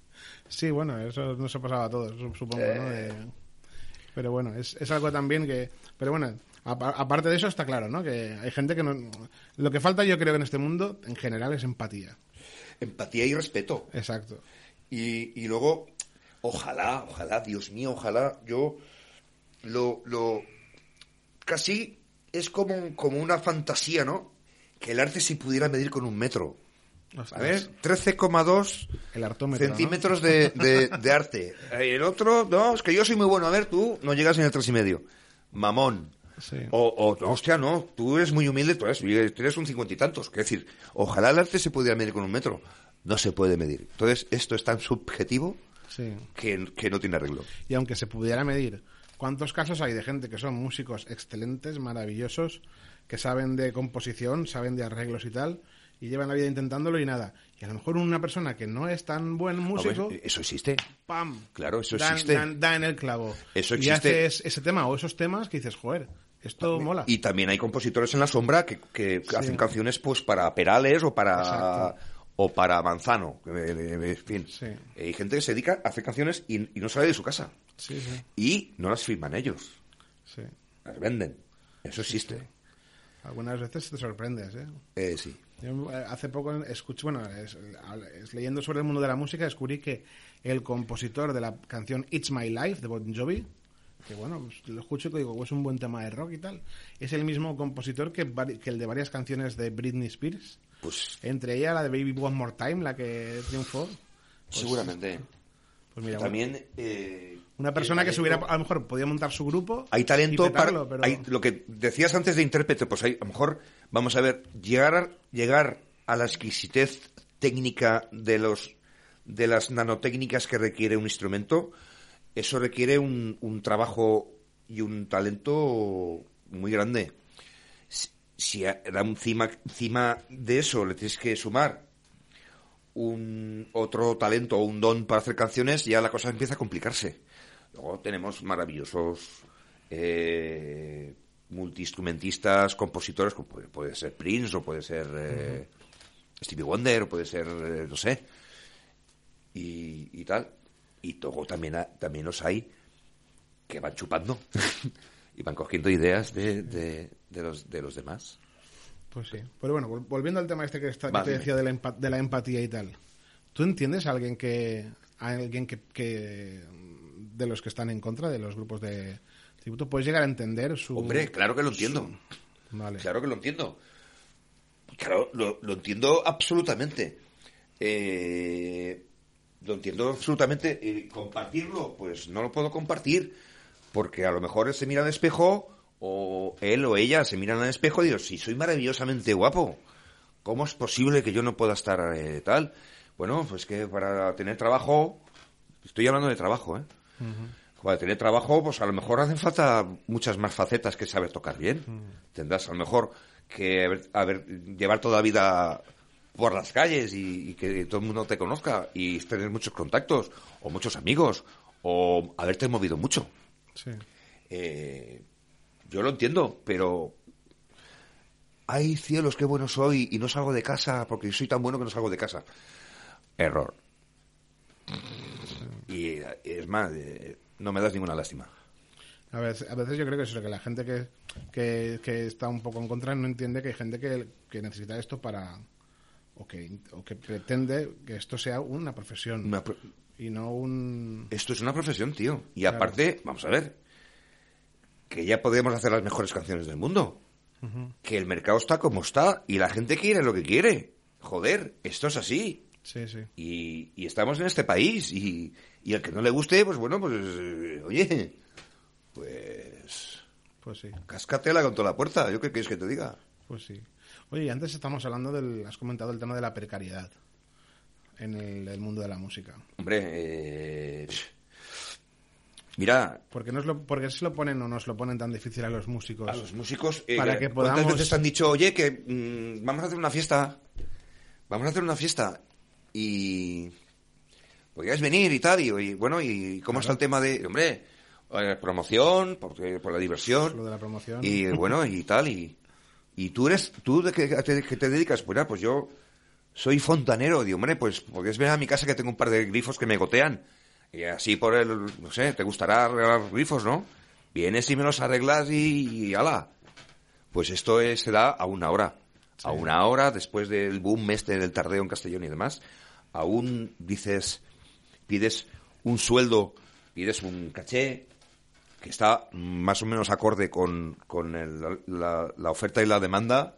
sí, bueno, eso no se pasaba a todos, su- supongo, ¿no? De- Pero bueno, es, es algo también que... Pero bueno, apa- aparte de eso está claro, ¿no? Que hay gente que no... Lo que falta yo creo que en este mundo, en general, es empatía. Empatía y respeto. Exacto. Y, y luego, ojalá, ojalá, Dios mío, ojalá, yo lo, lo casi es como, como una fantasía, ¿no? Que el arte se pudiera medir con un metro. A ver, 13,2 El artómetro, ¿no? centímetros de, de- de arte. <laughs> El otro, no, es que yo soy muy bueno. A ver, tú no llegas tres y medio. Mamón. Sí. O, o, no, hostia, no, tú eres muy humilde, tú eres, tú eres un cincuenta y tantos. Es decir, ojalá el arte se pudiera medir con un metro. No se puede medir. Entonces, esto es tan subjetivo Sí. que, que no tiene arreglo. Y aunque se pudiera medir, ¿cuántos casos hay de gente que son músicos excelentes, maravillosos, que saben de composición, saben de arreglos y tal, y llevan la vida intentándolo y nada? Y a lo mejor una persona que no es tan buen músico, ver, eso existe. ¡pam! Claro, eso da, existe. da- da en el clavo. Eso Y existe. haces ese tema o esos temas que dices, joder, esto mola. Y también hay compositores en la sombra que, que Sí. hacen canciones pues para Perales o para Exacto. o para Manzano. En fin, Sí. hay gente que se dedica a hacer canciones y, y no sale de su casa. Sí, sí. Y no las firman ellos. Sí. Las venden. Eso existe. Algunas veces te sorprendes, ¿eh? Eh, sí. Yo, eh, hace poco escuché, bueno, es- es- leyendo sobre el mundo de la música, descubrí que el compositor de la canción It's My Life de Bon Jovi, que bueno, pues, lo escucho y digo, es un buen tema de rock y tal, es el mismo compositor que, el de varias canciones de Britney Spears, Pues entre ellas la de Baby One More Time, la que triunfó. seguramente. Pues mira, También. eh, una persona que se hubiera, a lo mejor podía montar su grupo. Hay talento petarlo, para. pero- hay- lo que decías antes de intérprete, pues hay, a lo mejor, vamos a ver, llegar a, llegar a la exquisitez técnica de los de las nanotécnicas que requiere un instrumento, eso requiere un, un trabajo y un talento muy grande. Si, si a- encima de eso le tienes que sumar un otro talento o un don para hacer canciones, ya la cosa empieza a complicarse. Luego tenemos maravillosos eh, multiinstrumentistas, compositores, como puede, puede ser Prince o puede ser eh, Stevie Wonder o puede ser, eh, no sé, y, y tal. Y luego también, ha- también los hay que van chupando <laughs> y van cogiendo ideas de, de, de los, de los demás. Pues sí. Pero bueno, vol- volviendo al tema este que, está- que Va, te decía de la, de la empatía y tal. ¿Tú entiendes a alguien que a alguien que, que de los que están en contra de los grupos de tributo puedes llegar a entender su Hombre, claro que lo entiendo. Vale. Claro que lo entiendo. Claro, lo, lo entiendo absolutamente. Eh, lo entiendo absolutamente. Eh, ¿Compartirlo? Pues no lo puedo compartir. Porque a lo mejor él se mira al espejo, o él o ella se miran al espejo y digo, si soy maravillosamente guapo, ¿cómo es posible que yo no pueda estar eh, tal? Bueno, pues que para tener trabajo, estoy hablando de trabajo, ¿eh? Para tener trabajo, pues a lo mejor hacen falta muchas más facetas que saber tocar bien. Tendrás a lo mejor que haber, haber- llevar toda la vida por las calles y, y que todo el mundo te conozca y tener muchos contactos o muchos amigos o haberte movido mucho. Sí. Eh, yo lo entiendo, pero ay cielos, qué bueno soy y no salgo de casa porque soy tan bueno que no salgo de casa. Error. Y es más, eh, no me das ninguna lástima. A veces, a veces yo creo que es eso, que la gente que, que, que está un poco en contra no entiende que hay gente que, que necesita esto para o que, o que pretende que esto sea una profesión Una pro- y no un Esto es una profesión, tío. Y Claro. aparte, vamos a ver, que ya podemos hacer las mejores canciones del mundo. Que el mercado está como está y la gente quiere lo que quiere. Joder, esto es así. Sí sí Y, y estamos en este país y, y al que no le guste, pues bueno, pues eh, oye, pues pues sí cáscatela con toda la puerta. ¿Yo qué quieres que te diga? Pues sí. Oye, y antes estamos hablando del. Has comentado el tema de la precariedad en el, el mundo de la música. Hombre, eh, mira, ¿Por qué, nos lo, por qué se lo ponen o nos lo ponen tan difícil a los músicos? a los músicos, eh, Para que ¿cuántas podamos- veces te han dicho, oye, que mm, vamos a hacer una fiesta? Vamos a hacer una fiesta y podrías venir y tal, y, y, bueno, ¿y cómo está el tema de, hombre, eh, promoción, porque, por la diversión? Lo de la promoción. Y bueno, y tal, y, y tú eres, tú de qué te, qué te dedicas, pues pues yo soy fontanero, digo, hombre, pues podrías venir a mi casa que tengo un par de grifos que me gotean. Y así por el, no sé, te gustará arreglar grifos, ¿no? Vienes y me los arreglas y, y ala. Pues esto es, se da a una hora. A una hora, después del boom este del tardeo en Castellón y demás, aún dices, pides un sueldo, pides un caché, que está más o menos acorde con, con el- la, la oferta y la demanda,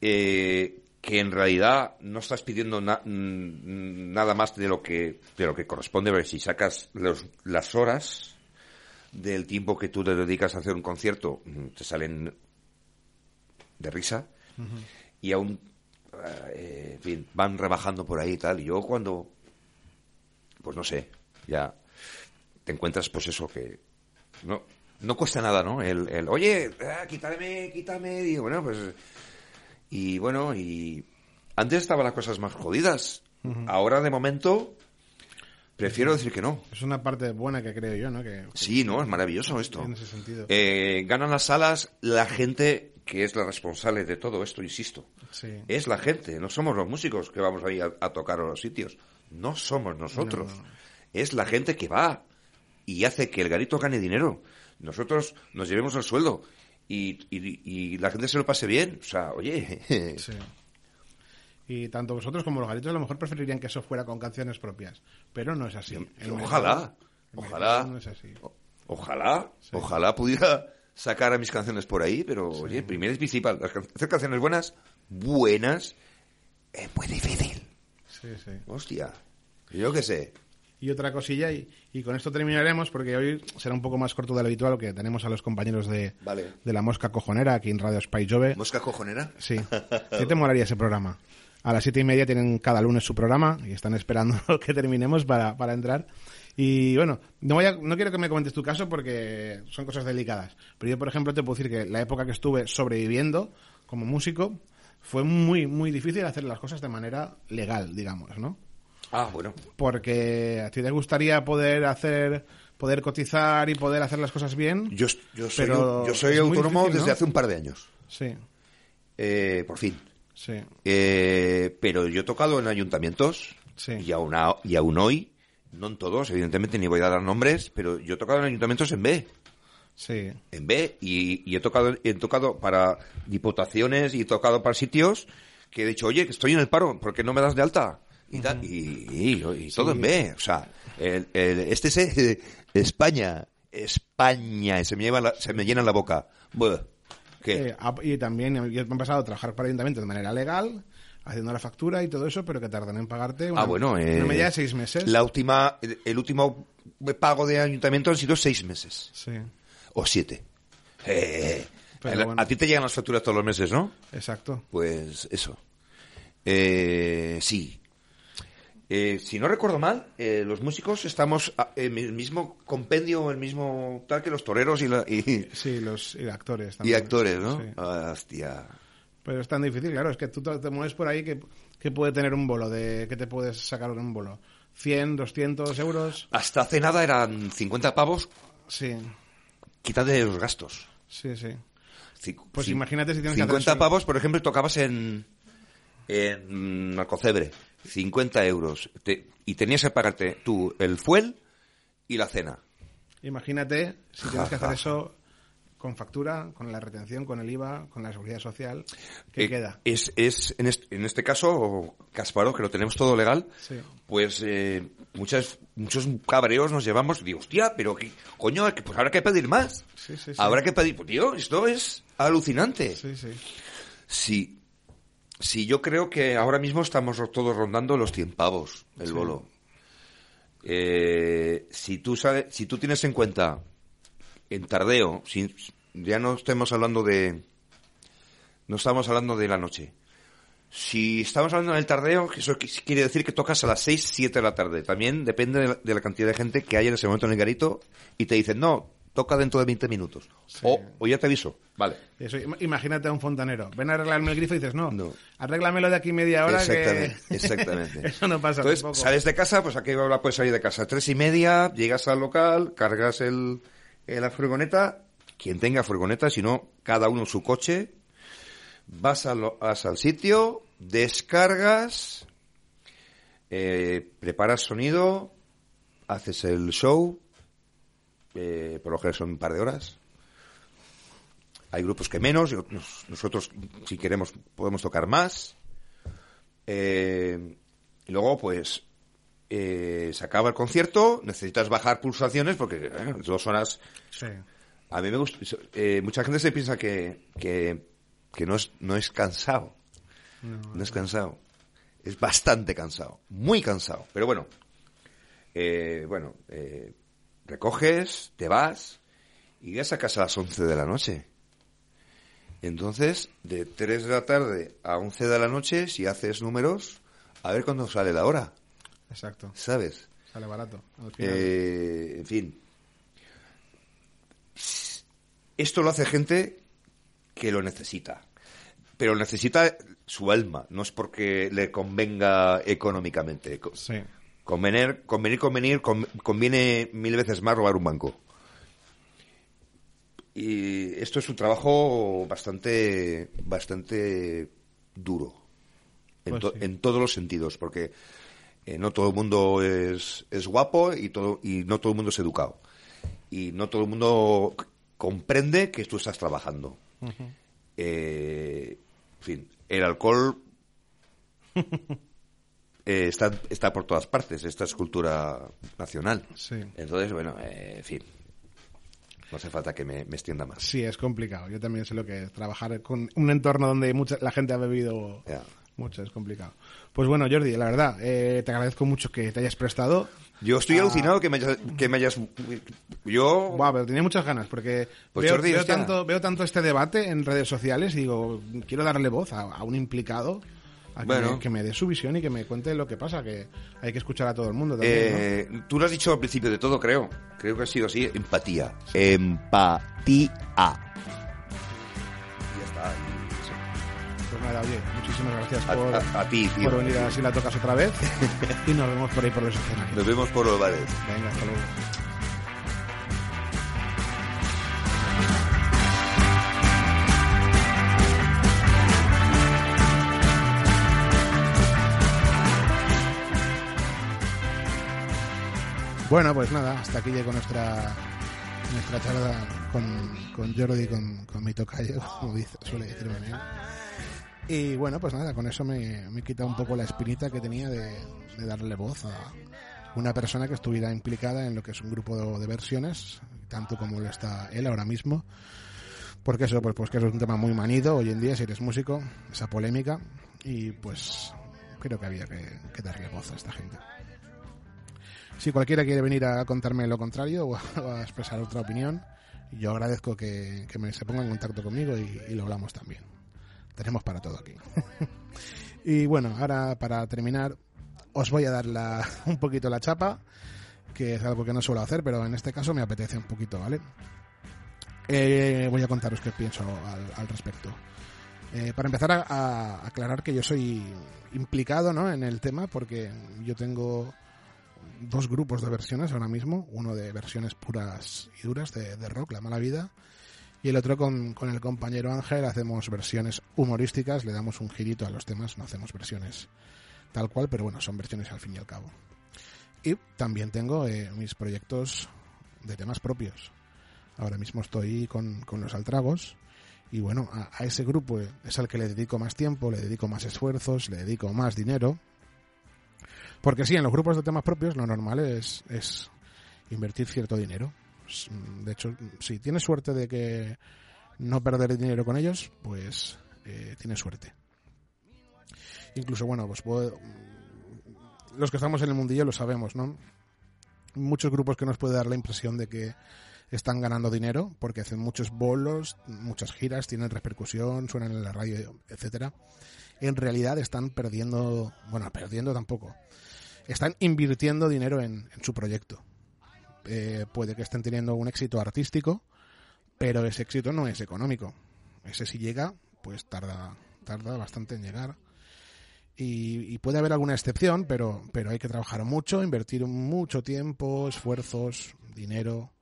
eh, que en realidad no estás pidiendo na- mm, nada más de lo que de lo que corresponde, porque si sacas los- las horas del tiempo que tú le dedicas a hacer un concierto, mm, te salen de risa y aún eh, en fin, van rebajando por ahí y tal. Y yo cuando, pues no sé, ya te encuentras pues eso que no no cuesta nada, ¿no? El, el oye, ah, quítame, quítame, digo, bueno, pues y bueno, y antes estaban las cosas más jodidas. Ahora de momento prefiero decir que no. Es una parte buena que creo yo, ¿no? Que, Sí, no, es maravilloso esto. En ese sentido. Eh, ganan las salas la gente que es la responsable de todo esto, insisto. sí. Es la gente, no somos los músicos que vamos ahí a, a tocar a los sitios. No somos nosotros. No, no. Es la gente que va y hace que el garito gane dinero. nosotros nos llevemos el sueldo y, y, y la gente se lo pase bien. O sea, oye. <laughs> Sí. Y tanto vosotros como los galitos a lo mejor preferirían que eso fuera con canciones propias. Pero no es así. Ojalá, mercado- ojalá. No es así. O- Ojalá, ojalá pudiera sacar a mis canciones por ahí, pero oye, primero es principal. Las can- hacer canciones buenas, buenas, es muy difícil. Sí, sí. Hostia, yo qué sé. Y otra cosilla, y, y con esto terminaremos, porque hoy será un poco más corto de lo habitual, que tenemos a los compañeros de, Vale. de la Mosca Cojonera aquí en Radio Spy Jove. ¿Mosca cojonera? Sí. <laughs> ¿Qué te molaría ese programa? A las siete y media tienen cada lunes su programa y están esperando <laughs> que terminemos para, para entrar. Y bueno, no, voy a- no quiero que me comentes tu caso porque son cosas delicadas. Pero yo, por ejemplo, te puedo decir que la época que estuve sobreviviendo como músico fue muy, muy difícil hacer las cosas de manera legal, digamos, ¿no? Ah, bueno. Porque a ti te gustaría poder hacer, poder cotizar y poder hacer las cosas bien. Yo, yo soy, Pero yo soy autónomo difícil, ¿no? desde hace un par de años. Sí, Eh, por fin. sí, Eh, pero yo he tocado en ayuntamientos Sí. y, aún, a- y aún hoy, no en todos, evidentemente ni voy a dar nombres, pero yo he tocado en ayuntamientos en B. sí. en B y, y he tocado he tocado para diputaciones y he tocado para sitios que he dicho oye que estoy en el paro ¿por qué no me das de alta? y, tal, y, y- y todo en B o sea el, el- este es eh, España España se me lleva la- se me llena la boca Buah. ¿Qué? Eh, ah, y también eh, yo me han pasado a trabajar para ayuntamiento de manera legal, haciendo la factura y todo eso, pero que tardan en pagarte una, ah bueno eh, una media de seis meses. la última el, el último pago de ayuntamiento han sido seis meses Sí, o siete Eh, Pero a- bueno. a ti te llegan las facturas todos los meses ¿no? exacto. Pues eso. Eh, sí. Eh, si no recuerdo mal, eh, los músicos estamos en el mismo compendio, el mismo tal que los toreros y, la- y, Sí, los y actores y también. actores, ¿no? Sí. Ah, hostia. Pero es tan difícil, claro, es que tú te mueves por ahí que, que puede tener un bolo, de que te puedes sacar un bolo. 100, 200 euros. Hasta hace nada eran 50 pavos, Sí, quítate los gastos. sí, sí. Pues imagínate si tienes que hacer 50 pavos, por ejemplo, tocabas en, en Alcocebre. 50 euros. Te- y tenías que pagarte tú el fuel y la cena. Imagínate si tienes que hacer <laughs> eso con factura, con la retención, con el IVA, con la seguridad social. ¿Qué Eh, queda? Es, es en, este, en este caso, Casparo, que lo tenemos todo legal, Sí. pues eh, muchas, muchos cabreos nos llevamos. Digo, hostia, pero qué, coño, pues habrá que pedir más. Sí, sí, sí. Habrá que pedir. Pues, tío, esto es alucinante. Sí, sí. Sí. Sí, yo creo que ahora mismo estamos todos rondando los 100 pavos el bolo. Eh, si tú sabes, si tú tienes en cuenta en tardeo, si, ya no estemos hablando de, no estamos hablando de la noche. Si estamos hablando del tardeo, eso qui- quiere decir que tocas a las 6, 7 de la tarde. También depende de la, de la cantidad de gente que hay en ese momento en el garito y te dicen, no, toca dentro de 20 minutos. O, o ya te aviso. Vale. Eso, im- imagínate a un fontanero. Ven a arreglarme el grifo y dices, no, No. arréglamelo de aquí media hora Exactamente, que... <laughs> exactamente. Eso no pasa Entonces, tampoco. sales de casa, pues a qué hora puedes salir de casa. Tres y media, llegas al local, cargas el, eh, la furgoneta, quien tenga furgoneta, si no, cada uno su coche, vas al, lo- al sitio, descargas, eh, preparas sonido, haces el show, eh, por lo general son un par de horas. Hay grupos que menos, nosotros, si queremos, podemos tocar más. Y luego, pues, eh, se acaba el concierto, necesitas bajar pulsaciones porque eh, dos horas. Sí. A mí me gusta. eh, mucha gente se piensa que, que, que no, es, no es cansado. No, es cansado. Es bastante cansado. Muy cansado. Pero bueno. eh, bueno, eh, recoges, te vas y ya a casa a las 11 de la noche. Entonces, de 3 de la tarde a 11 de la noche, si haces números, a ver cuándo sale la hora, Exacto. ¿sabes? Sale barato. al final. Eh, en fin. Esto lo hace gente que lo necesita. Pero necesita su alma, no es porque le convenga económicamente. Co- Sí. Convenir, convenir, convenir, con- conviene mil veces más robar un banco. Y esto es un trabajo bastante, bastante duro. En, Pues to- sí. en todos los sentidos, porque eh, no todo el mundo es, es guapo y, todo, y no todo el mundo es educado. y no todo el mundo comprende que tú estás trabajando. Eh, en fin, el alcohol <laughs> eh, está, está por todas partes, esta es cultura nacional. Sí. Entonces, bueno, eh, en fin, no hace falta que me, me extienda más. Sí, es complicado. Yo también sé lo que es trabajar con un entorno donde mucha, la gente ha bebido. Mucho, es complicado. Pues bueno, Jordi, la verdad, eh, te agradezco mucho que te hayas prestado. Yo estoy Ah. alucinado que me hayas... Que me hayas yo... Buah, pero tenía muchas ganas porque Pues, veo, Jordi, veo tanto, veo tanto este debate en redes sociales y digo, quiero darle voz a, a un implicado a que, Bueno. me, que me dé su visión y que me cuente lo que pasa, que hay que escuchar a todo el mundo también. ¿no? Eh, Tú lo has dicho al principio de todo, creo. Creo que ha sido así. Empatía. Empatía. Pues nada, oye, muchísimas gracias por, a- a ti, tío. por venir a Si la tocas otra vez <laughs> y nos vemos por ahí por los escenarios. Nos vemos por los bares. Venga, hasta luego. Bueno, pues nada, hasta aquí llegó nuestra nuestra charla con, con Jordi, con, con mi tocayo, como dice, suele decirme él. Y bueno, pues nada, con eso me, me he quitado un poco la espinita que tenía de, darle voz a una persona que estuviera implicada en lo que es un grupo de, versiones, tanto como lo está él ahora mismo. Porque eso, pues, pues que es un tema muy manido hoy en día, si eres músico, esa polémica, y pues creo que había que, darle voz a esta gente. Si cualquiera quiere venir a contarme lo contrario o a, expresar otra opinión, yo agradezco que, se ponga en contacto conmigo y, y lo hablamos también. Tenemos para todo aquí. <laughs> y bueno, ahora para terminar, os voy a dar la, <laughs> un poquito la chapa, que es algo que no suelo hacer, pero en este caso me apetece un poquito, ¿vale? Eh, voy a contaros qué pienso al, al respecto. Eh, para empezar a, a aclarar que yo soy implicado ¿no? en el tema porque yo tengo dos grupos de versiones ahora mismo, uno de versiones puras y duras de, de rock, La Mala Vida, y el otro con, con el compañero Ángel hacemos versiones humorísticas, le damos un girito a los temas, no hacemos versiones tal cual, pero bueno, son versiones al fin y al cabo. Y también tengo eh, mis proyectos de temas propios. Ahora mismo estoy con, con los altragos y bueno, a, a ese grupo es al que le dedico más tiempo, le dedico más esfuerzos, le dedico más dinero. Porque sí, en los grupos de temas propios lo normal es, es invertir cierto dinero. S- De hecho, si tienes suerte de que no perder dinero con ellos, pues eh, tienes suerte. Incluso, bueno, pues puedo- los que estamos en el mundillo lo sabemos, ¿no? Muchos grupos que nos puede dar la impresión de que están ganando dinero porque hacen muchos bolos, muchas giras, tienen repercusión, suenan en la radio, etcétera. En realidad están perdiendo, bueno, perdiendo tampoco. Están invirtiendo dinero en, en su proyecto. Eh, puede que estén teniendo un éxito artístico, pero ese éxito no es económico. Ese si llega, pues tarda, tarda bastante en llegar. Y, y puede haber alguna excepción, pero, pero hay que trabajar mucho, invertir mucho tiempo, esfuerzos, dinero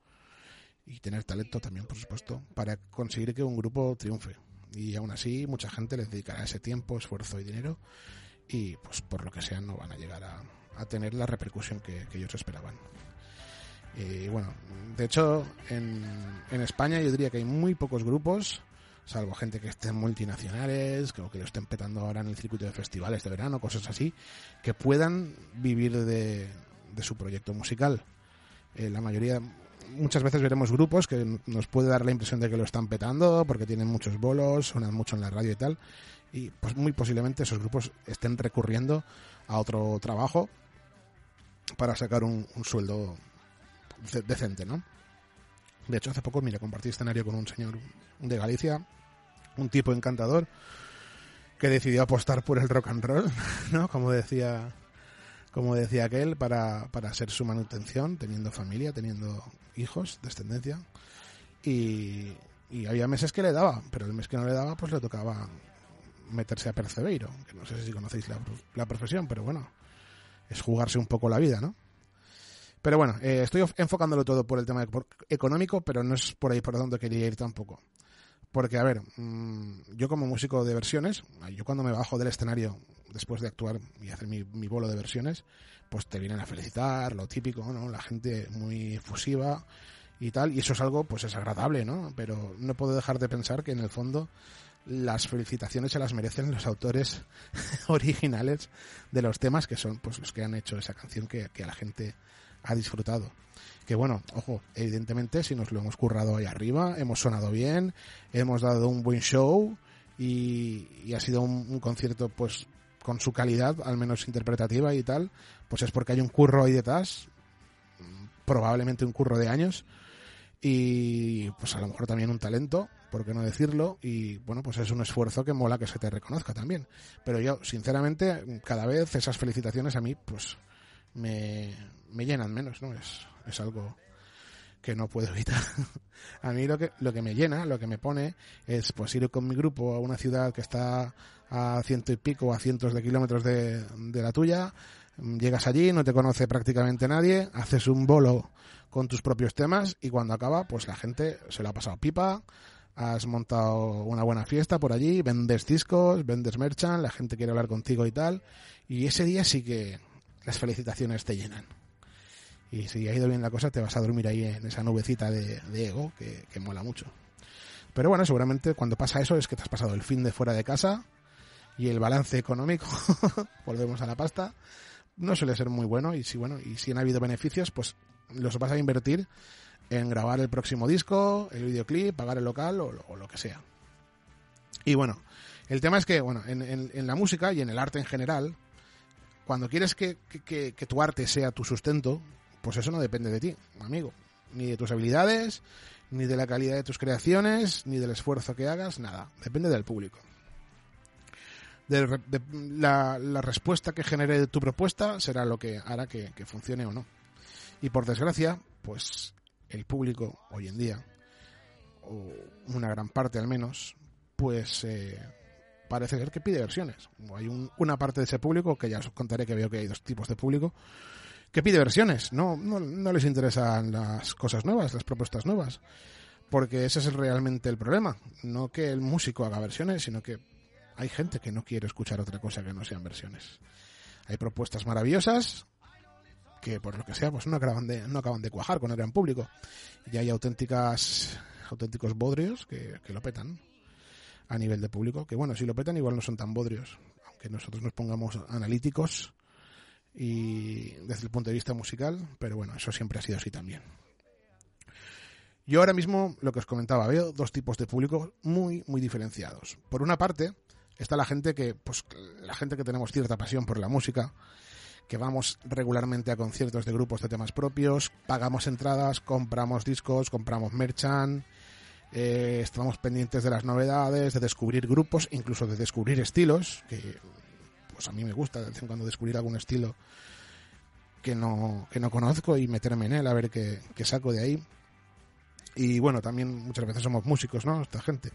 y tener talento también, por supuesto, para conseguir que un grupo triunfe. Y aún así, mucha gente les dedicará ese tiempo, esfuerzo y dinero y, pues, por lo que sea, no van a llegar a, tener la repercusión que ellos esperaban. Y bueno, de hecho, en, España yo diría que hay muy pocos grupos, salvo gente que estén multinacionales, que, o que lo estén petando ahora en el circuito de festivales de verano, cosas así, que puedan vivir de, su proyecto musical. Eh, la mayoría, muchas veces veremos grupos que nos puede dar la impresión de que lo están petando porque tienen muchos bolos, suenan mucho en la radio y tal, y pues muy posiblemente esos grupos estén recurriendo a otro trabajo para sacar un, sueldo decente, ¿no? De hecho, hace poco, mira, compartí escenario con un señor de Galicia, un tipo encantador, que decidió apostar por el rock and roll, <laughs> ¿no? Como decía, como decía aquel, para, para ser su manutención, teniendo familia, teniendo hijos, descendencia. Y, había meses que le daba, pero el mes que no le daba, pues le tocaba meterse a Percebeiro, que no sé si conocéis la profesión, pero bueno, es jugarse un poco la vida, ¿no? Pero bueno, eh, estoy enfocándolo todo por el tema eco- económico, pero no es por ahí por donde quería ir tampoco. Porque, a ver, mm, yo como músico de versiones, yo cuando me bajo del escenario después de actuar y hacer mi, mi bolo de versiones, pues te vienen a felicitar, lo típico, ¿no? La gente muy efusiva y tal, y eso es algo pues es agradable, ¿no? Pero no puedo dejar de pensar que en el fondo las felicitaciones se las merecen los autores <laughs> originales de los temas que son pues los que han hecho esa canción que, que a la gente ha disfrutado. Que bueno, ojo, evidentemente si nos lo hemos currado ahí arriba, hemos sonado bien, hemos dado un buen show y, ha sido un, un concierto pues con su calidad, al menos interpretativa y tal, pues es porque hay un curro ahí detrás, probablemente un curro de años, y pues a lo mejor también un talento, por qué no decirlo, y bueno, pues es un esfuerzo que mola que se te reconozca también. Pero yo, sinceramente, cada vez esas felicitaciones a mí, pues me, me llenan menos, ¿no? Es, es algo que no puedo evitar. <laughs> a mí lo que, lo que me llena, lo que me pone, es pues ir con mi grupo a una ciudad que está a ciento y pico, a cientos de kilómetros de, de la tuya, llegas allí, no te conoce prácticamente nadie, haces un bolo con tus propios temas y cuando acaba, pues la gente se lo ha pasado pipa, has montado una buena fiesta por allí, vendes discos, vendes merchant, la gente quiere hablar contigo y tal, y ese día sí que las felicitaciones te llenan. Y si ha ido bien la cosa, te vas a dormir ahí en esa nubecita de, ego que, mola mucho. Pero bueno, seguramente cuando pasa eso es que te has pasado el fin de fuera de casa y el balance económico, <laughs> volvemos a la pasta, no suele ser muy bueno y si bueno, y si han habido beneficios, pues los vas a invertir en grabar el próximo disco, el videoclip, pagar el local o, o lo que sea. Y bueno, el tema es que, bueno, en, en, en, la música y en el arte en general, cuando quieres que, que, que, tu arte sea tu sustento, pues eso no depende de ti, amigo. Ni de tus habilidades, ni de la calidad de tus creaciones, ni del esfuerzo que hagas, nada. Depende del público. De, la, la, respuesta que genere tu propuesta será lo que hará que, que funcione o no. Y por desgracia, pues el público hoy en día, o una gran parte al menos, pues eh, parece ser que pide versiones. Hay un, una parte de ese público, que ya os contaré que veo que hay dos tipos de público, que pide versiones. No, no, les interesan las cosas nuevas, las propuestas nuevas. Porque ese es realmente el problema. No que el músico haga versiones, sino que hay gente que no quiere escuchar otra cosa que no sean versiones. Hay propuestas maravillosas que por lo que sea pues no acaban de no acaban de cuajar con el gran público y hay auténticas auténticos bodrios que, que lo petan a nivel de público que bueno si lo petan igual no son tan bodrios aunque nosotros nos pongamos analíticos y desde el punto de vista musical pero bueno eso siempre ha sido así también. Yo ahora mismo lo que os comentaba veo dos tipos de público muy muy diferenciados. Por una parte está la gente que pues la gente que tenemos cierta pasión por la música que vamos regularmente a conciertos de grupos de temas propios, pagamos entradas, compramos discos, compramos merchant, eh, estamos pendientes de las novedades, de descubrir grupos, incluso de descubrir estilos, que pues a mí me gusta de vez en cuando descubrir algún estilo que no, que no conozco y meterme en él a ver qué, qué saco de ahí. Y bueno, también muchas veces somos músicos, ¿no? Esta gente.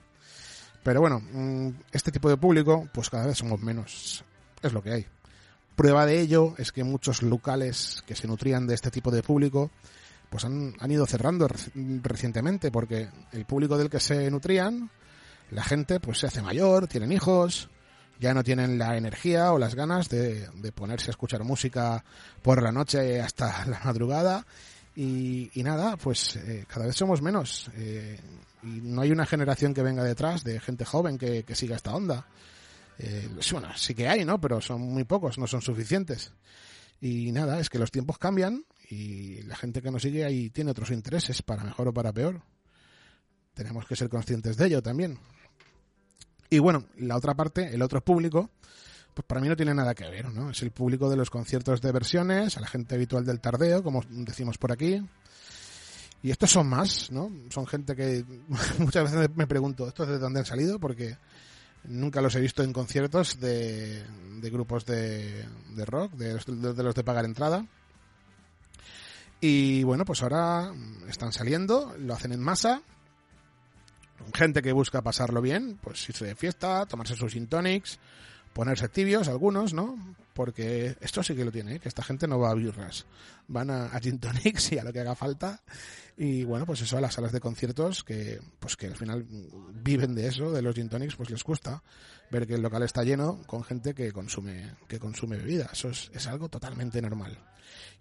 Pero bueno, mm, este tipo de público, pues cada vez somos menos. Es lo que hay. Prueba de ello es que muchos locales que se nutrían de este tipo de público pues han, han ido cerrando recientemente porque el público del que se nutrían, la gente pues se hace mayor, tienen hijos, ya no tienen la energía o las ganas de, de ponerse a escuchar música por la noche hasta la madrugada y, y nada, pues eh, cada vez somos menos eh, y no hay una generación que venga detrás de gente joven que, que siga esta onda. Eh, bueno, sí que hay, ¿no? Pero son muy pocos, no son suficientes. Y nada, es que los tiempos cambian y la gente que nos sigue ahí tiene otros intereses, para mejor o para peor. Tenemos que ser conscientes de ello también. Y bueno, la otra parte, el otro público, pues para mí no tiene nada que ver, ¿no? Es el público de los conciertos de versiones, a la gente habitual del tardeo, como decimos por aquí. Y estos son más, ¿no? Son gente que <laughs> muchas veces me pregunto, ¿estos de dónde han salido? Porque Nunca los he visto en conciertos de, de grupos de, de rock, de, de, de, los de pagar entrada. Y bueno, pues ahora están saliendo, lo hacen en masa. Gente que busca pasarlo bien, pues irse de fiesta, tomarse sus gin tonics, ponerse tibios algunos, ¿no? Porque esto sí que lo tiene, ¿eh? que esta gente no va a birras. Van a, a gin tonics y a lo que haga falta y bueno, pues eso a las salas de conciertos que pues que al final viven de eso, de los gin tonics, pues les gusta ver que el local está lleno con gente que consume que consume bebida. Eso es, es algo totalmente normal.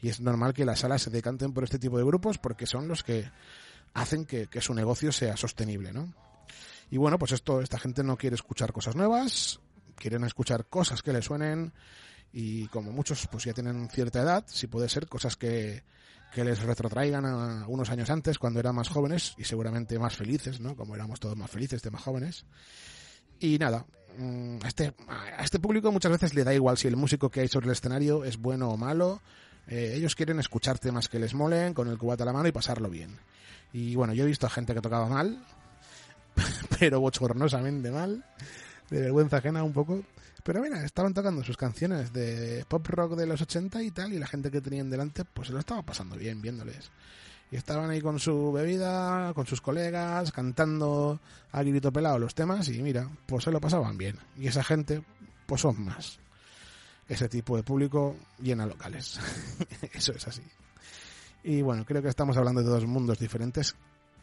Y es normal que las salas se decanten por este tipo de grupos porque son los que hacen que, que su negocio sea sostenible, ¿no? Y bueno, pues esto, esta gente no quiere escuchar cosas nuevas, quieren escuchar cosas que les suenen y como muchos pues ya tienen cierta edad, si puede ser cosas que, que les retrotraigan a unos años antes cuando eran más jóvenes y seguramente más felices, ¿no? Como éramos todos más felices de más jóvenes. Y nada, mm, a este, a este público muchas veces le da igual si el músico que hay sobre el escenario es bueno o malo. Eh, ellos quieren escuchar temas que les molen con el cubata a la mano y pasarlo bien. Y bueno, yo he visto a gente que tocaba mal, <laughs> pero bochornosamente mal, de vergüenza ajena un poco. Pero mira, estaban tocando sus canciones de pop rock de los 80 y tal, y la gente que tenían delante, pues se lo estaba pasando bien viéndoles. Y estaban ahí con su bebida, con sus colegas, cantando a grito pelado los temas, y mira, pues se lo pasaban bien. Y esa gente, pues son más. Ese tipo de público llena locales. <laughs> Eso es así. Y bueno, creo que estamos hablando de dos mundos diferentes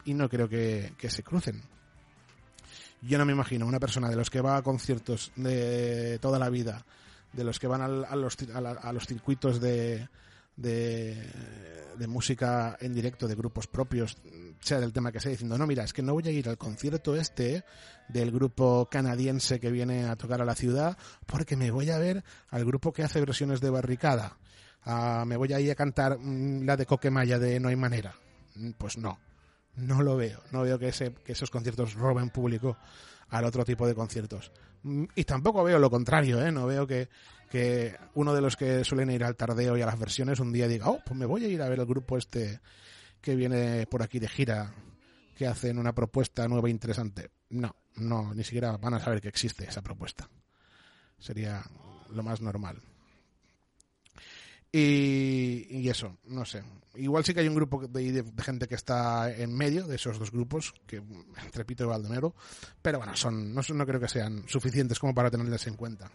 y no creo que, que se crucen. Yo no me imagino una persona de los que va a conciertos de toda la vida, de los que van al- a, los, a la- a los circuitos de, de música en directo de grupos propios, sea del tema que sea, diciendo, no, mira, es que no voy a ir al concierto este del grupo canadiense que viene a tocar a la ciudad, porque me voy a ver al grupo que hace versiones de barricada. Ah, me voy a ir a cantar mm, la de Coquemaya de No hay manera. Mm, Pues no no lo veo. No veo que, ese, que esos conciertos roben público al otro tipo de conciertos. Mm, Y tampoco veo lo contrario, ¿eh? No veo que, que uno de los que suelen ir al tardeo y a las versiones un día diga, oh, pues me voy a ir a ver el grupo este que viene por aquí de gira, que hacen una propuesta nueva e interesante. No, no, ni siquiera van a saber que existe esa propuesta. Sería lo más normal. Y, y eso, no sé. Igual sí que hay un grupo de, gente que está en medio de esos dos grupos, que entre Pito y Baldomero, pero bueno, son, no, no creo que sean suficientes como para tenerles en cuenta.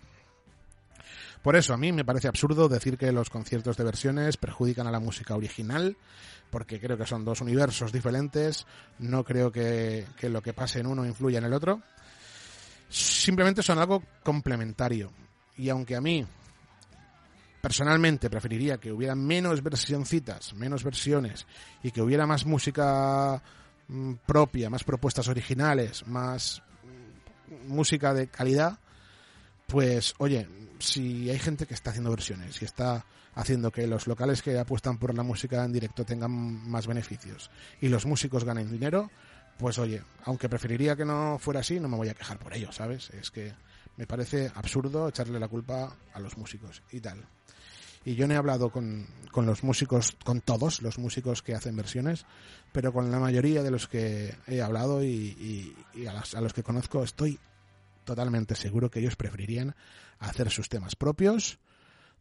Por eso, a mí me parece absurdo decir que los conciertos de versiones perjudican a la música original, porque creo que son dos universos diferentes, no creo que, que lo que pase en uno influya en el otro. Simplemente son algo complementario. Y aunque a mí personalmente preferiría que hubiera menos versioncitas, menos versiones y que hubiera más música mm, propia, más propuestas originales, más mm, música de calidad, pues oye, si hay gente que está haciendo versiones y está haciendo que los locales que apuestan por la música en directo tengan más beneficios y los músicos ganen dinero, pues oye, aunque preferiría que no fuera así, no me voy a quejar por ello, ¿sabes? Es que me parece absurdo echarle la culpa a los músicos y tal. Y yo no he hablado con, con los músicos, con todos los músicos que hacen versiones, pero con la mayoría de los que he hablado y, a, los que conozco estoy totalmente seguro que ellos preferirían hacer sus temas propios,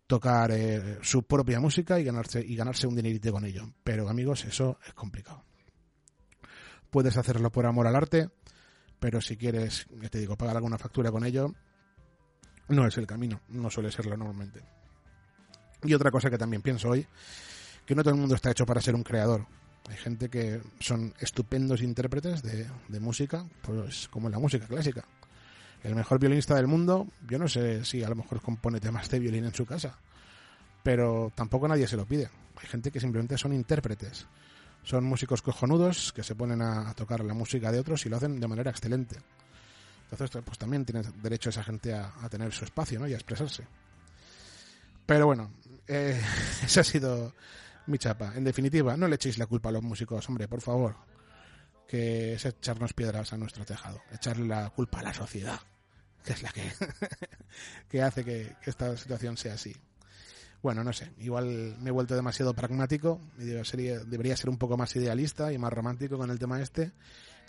tocar eh, su propia música y ganarse, y ganarse un dinerito con ello. Pero amigos, eso es complicado. Puedes hacerlo por amor al arte, pero si quieres, te digo, pagar alguna factura con ello, no es el camino, no suele serlo normalmente. Y otra cosa que también pienso hoy, que no todo el mundo está hecho para ser un creador. Hay gente que son estupendos intérpretes de, de música, pues como en la música clásica. El mejor violinista del mundo, yo no sé si a lo mejor compone temas de violín en su casa, pero tampoco nadie se lo pide. Hay gente que simplemente son intérpretes. Son músicos cojonudos que se ponen a, tocar la música de otros y lo hacen de manera excelente. Entonces, pues también tiene derecho esa gente a, a tener su espacio, ¿no? Y a expresarse. Pero bueno, eh, <laughs> esa ha sido mi chapa. En definitiva, no le echéis la culpa a los músicos, hombre, por favor. Que es echarnos piedras a nuestro tejado. Echarle la culpa a la sociedad, que es la que, <laughs> que hace que, esta situación sea así. Bueno, no sé, igual me he vuelto demasiado pragmático y debería ser, debería ser un poco más idealista y más romántico con el tema este,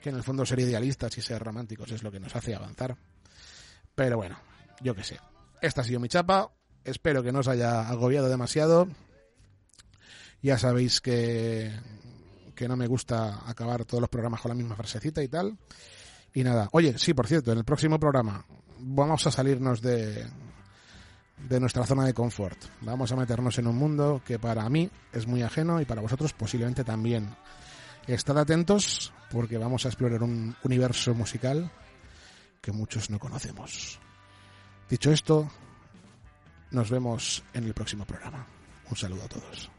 que en el fondo ser idealistas y ser románticos es lo que nos hace avanzar. Pero bueno, yo qué sé. Esta ha sido mi chapa, espero que no os haya agobiado demasiado. Ya sabéis que, que no me gusta acabar todos los programas con la misma frasecita y tal. Y nada, oye, sí, por cierto, en el próximo programa vamos a salirnos de, de nuestra zona de confort. Vamos a meternos en un mundo que para mí es muy ajeno y para vosotros posiblemente también. Estad atentos porque vamos a explorar un universo musical que muchos no conocemos. Dicho esto, nos vemos en el próximo programa. Un saludo a todos.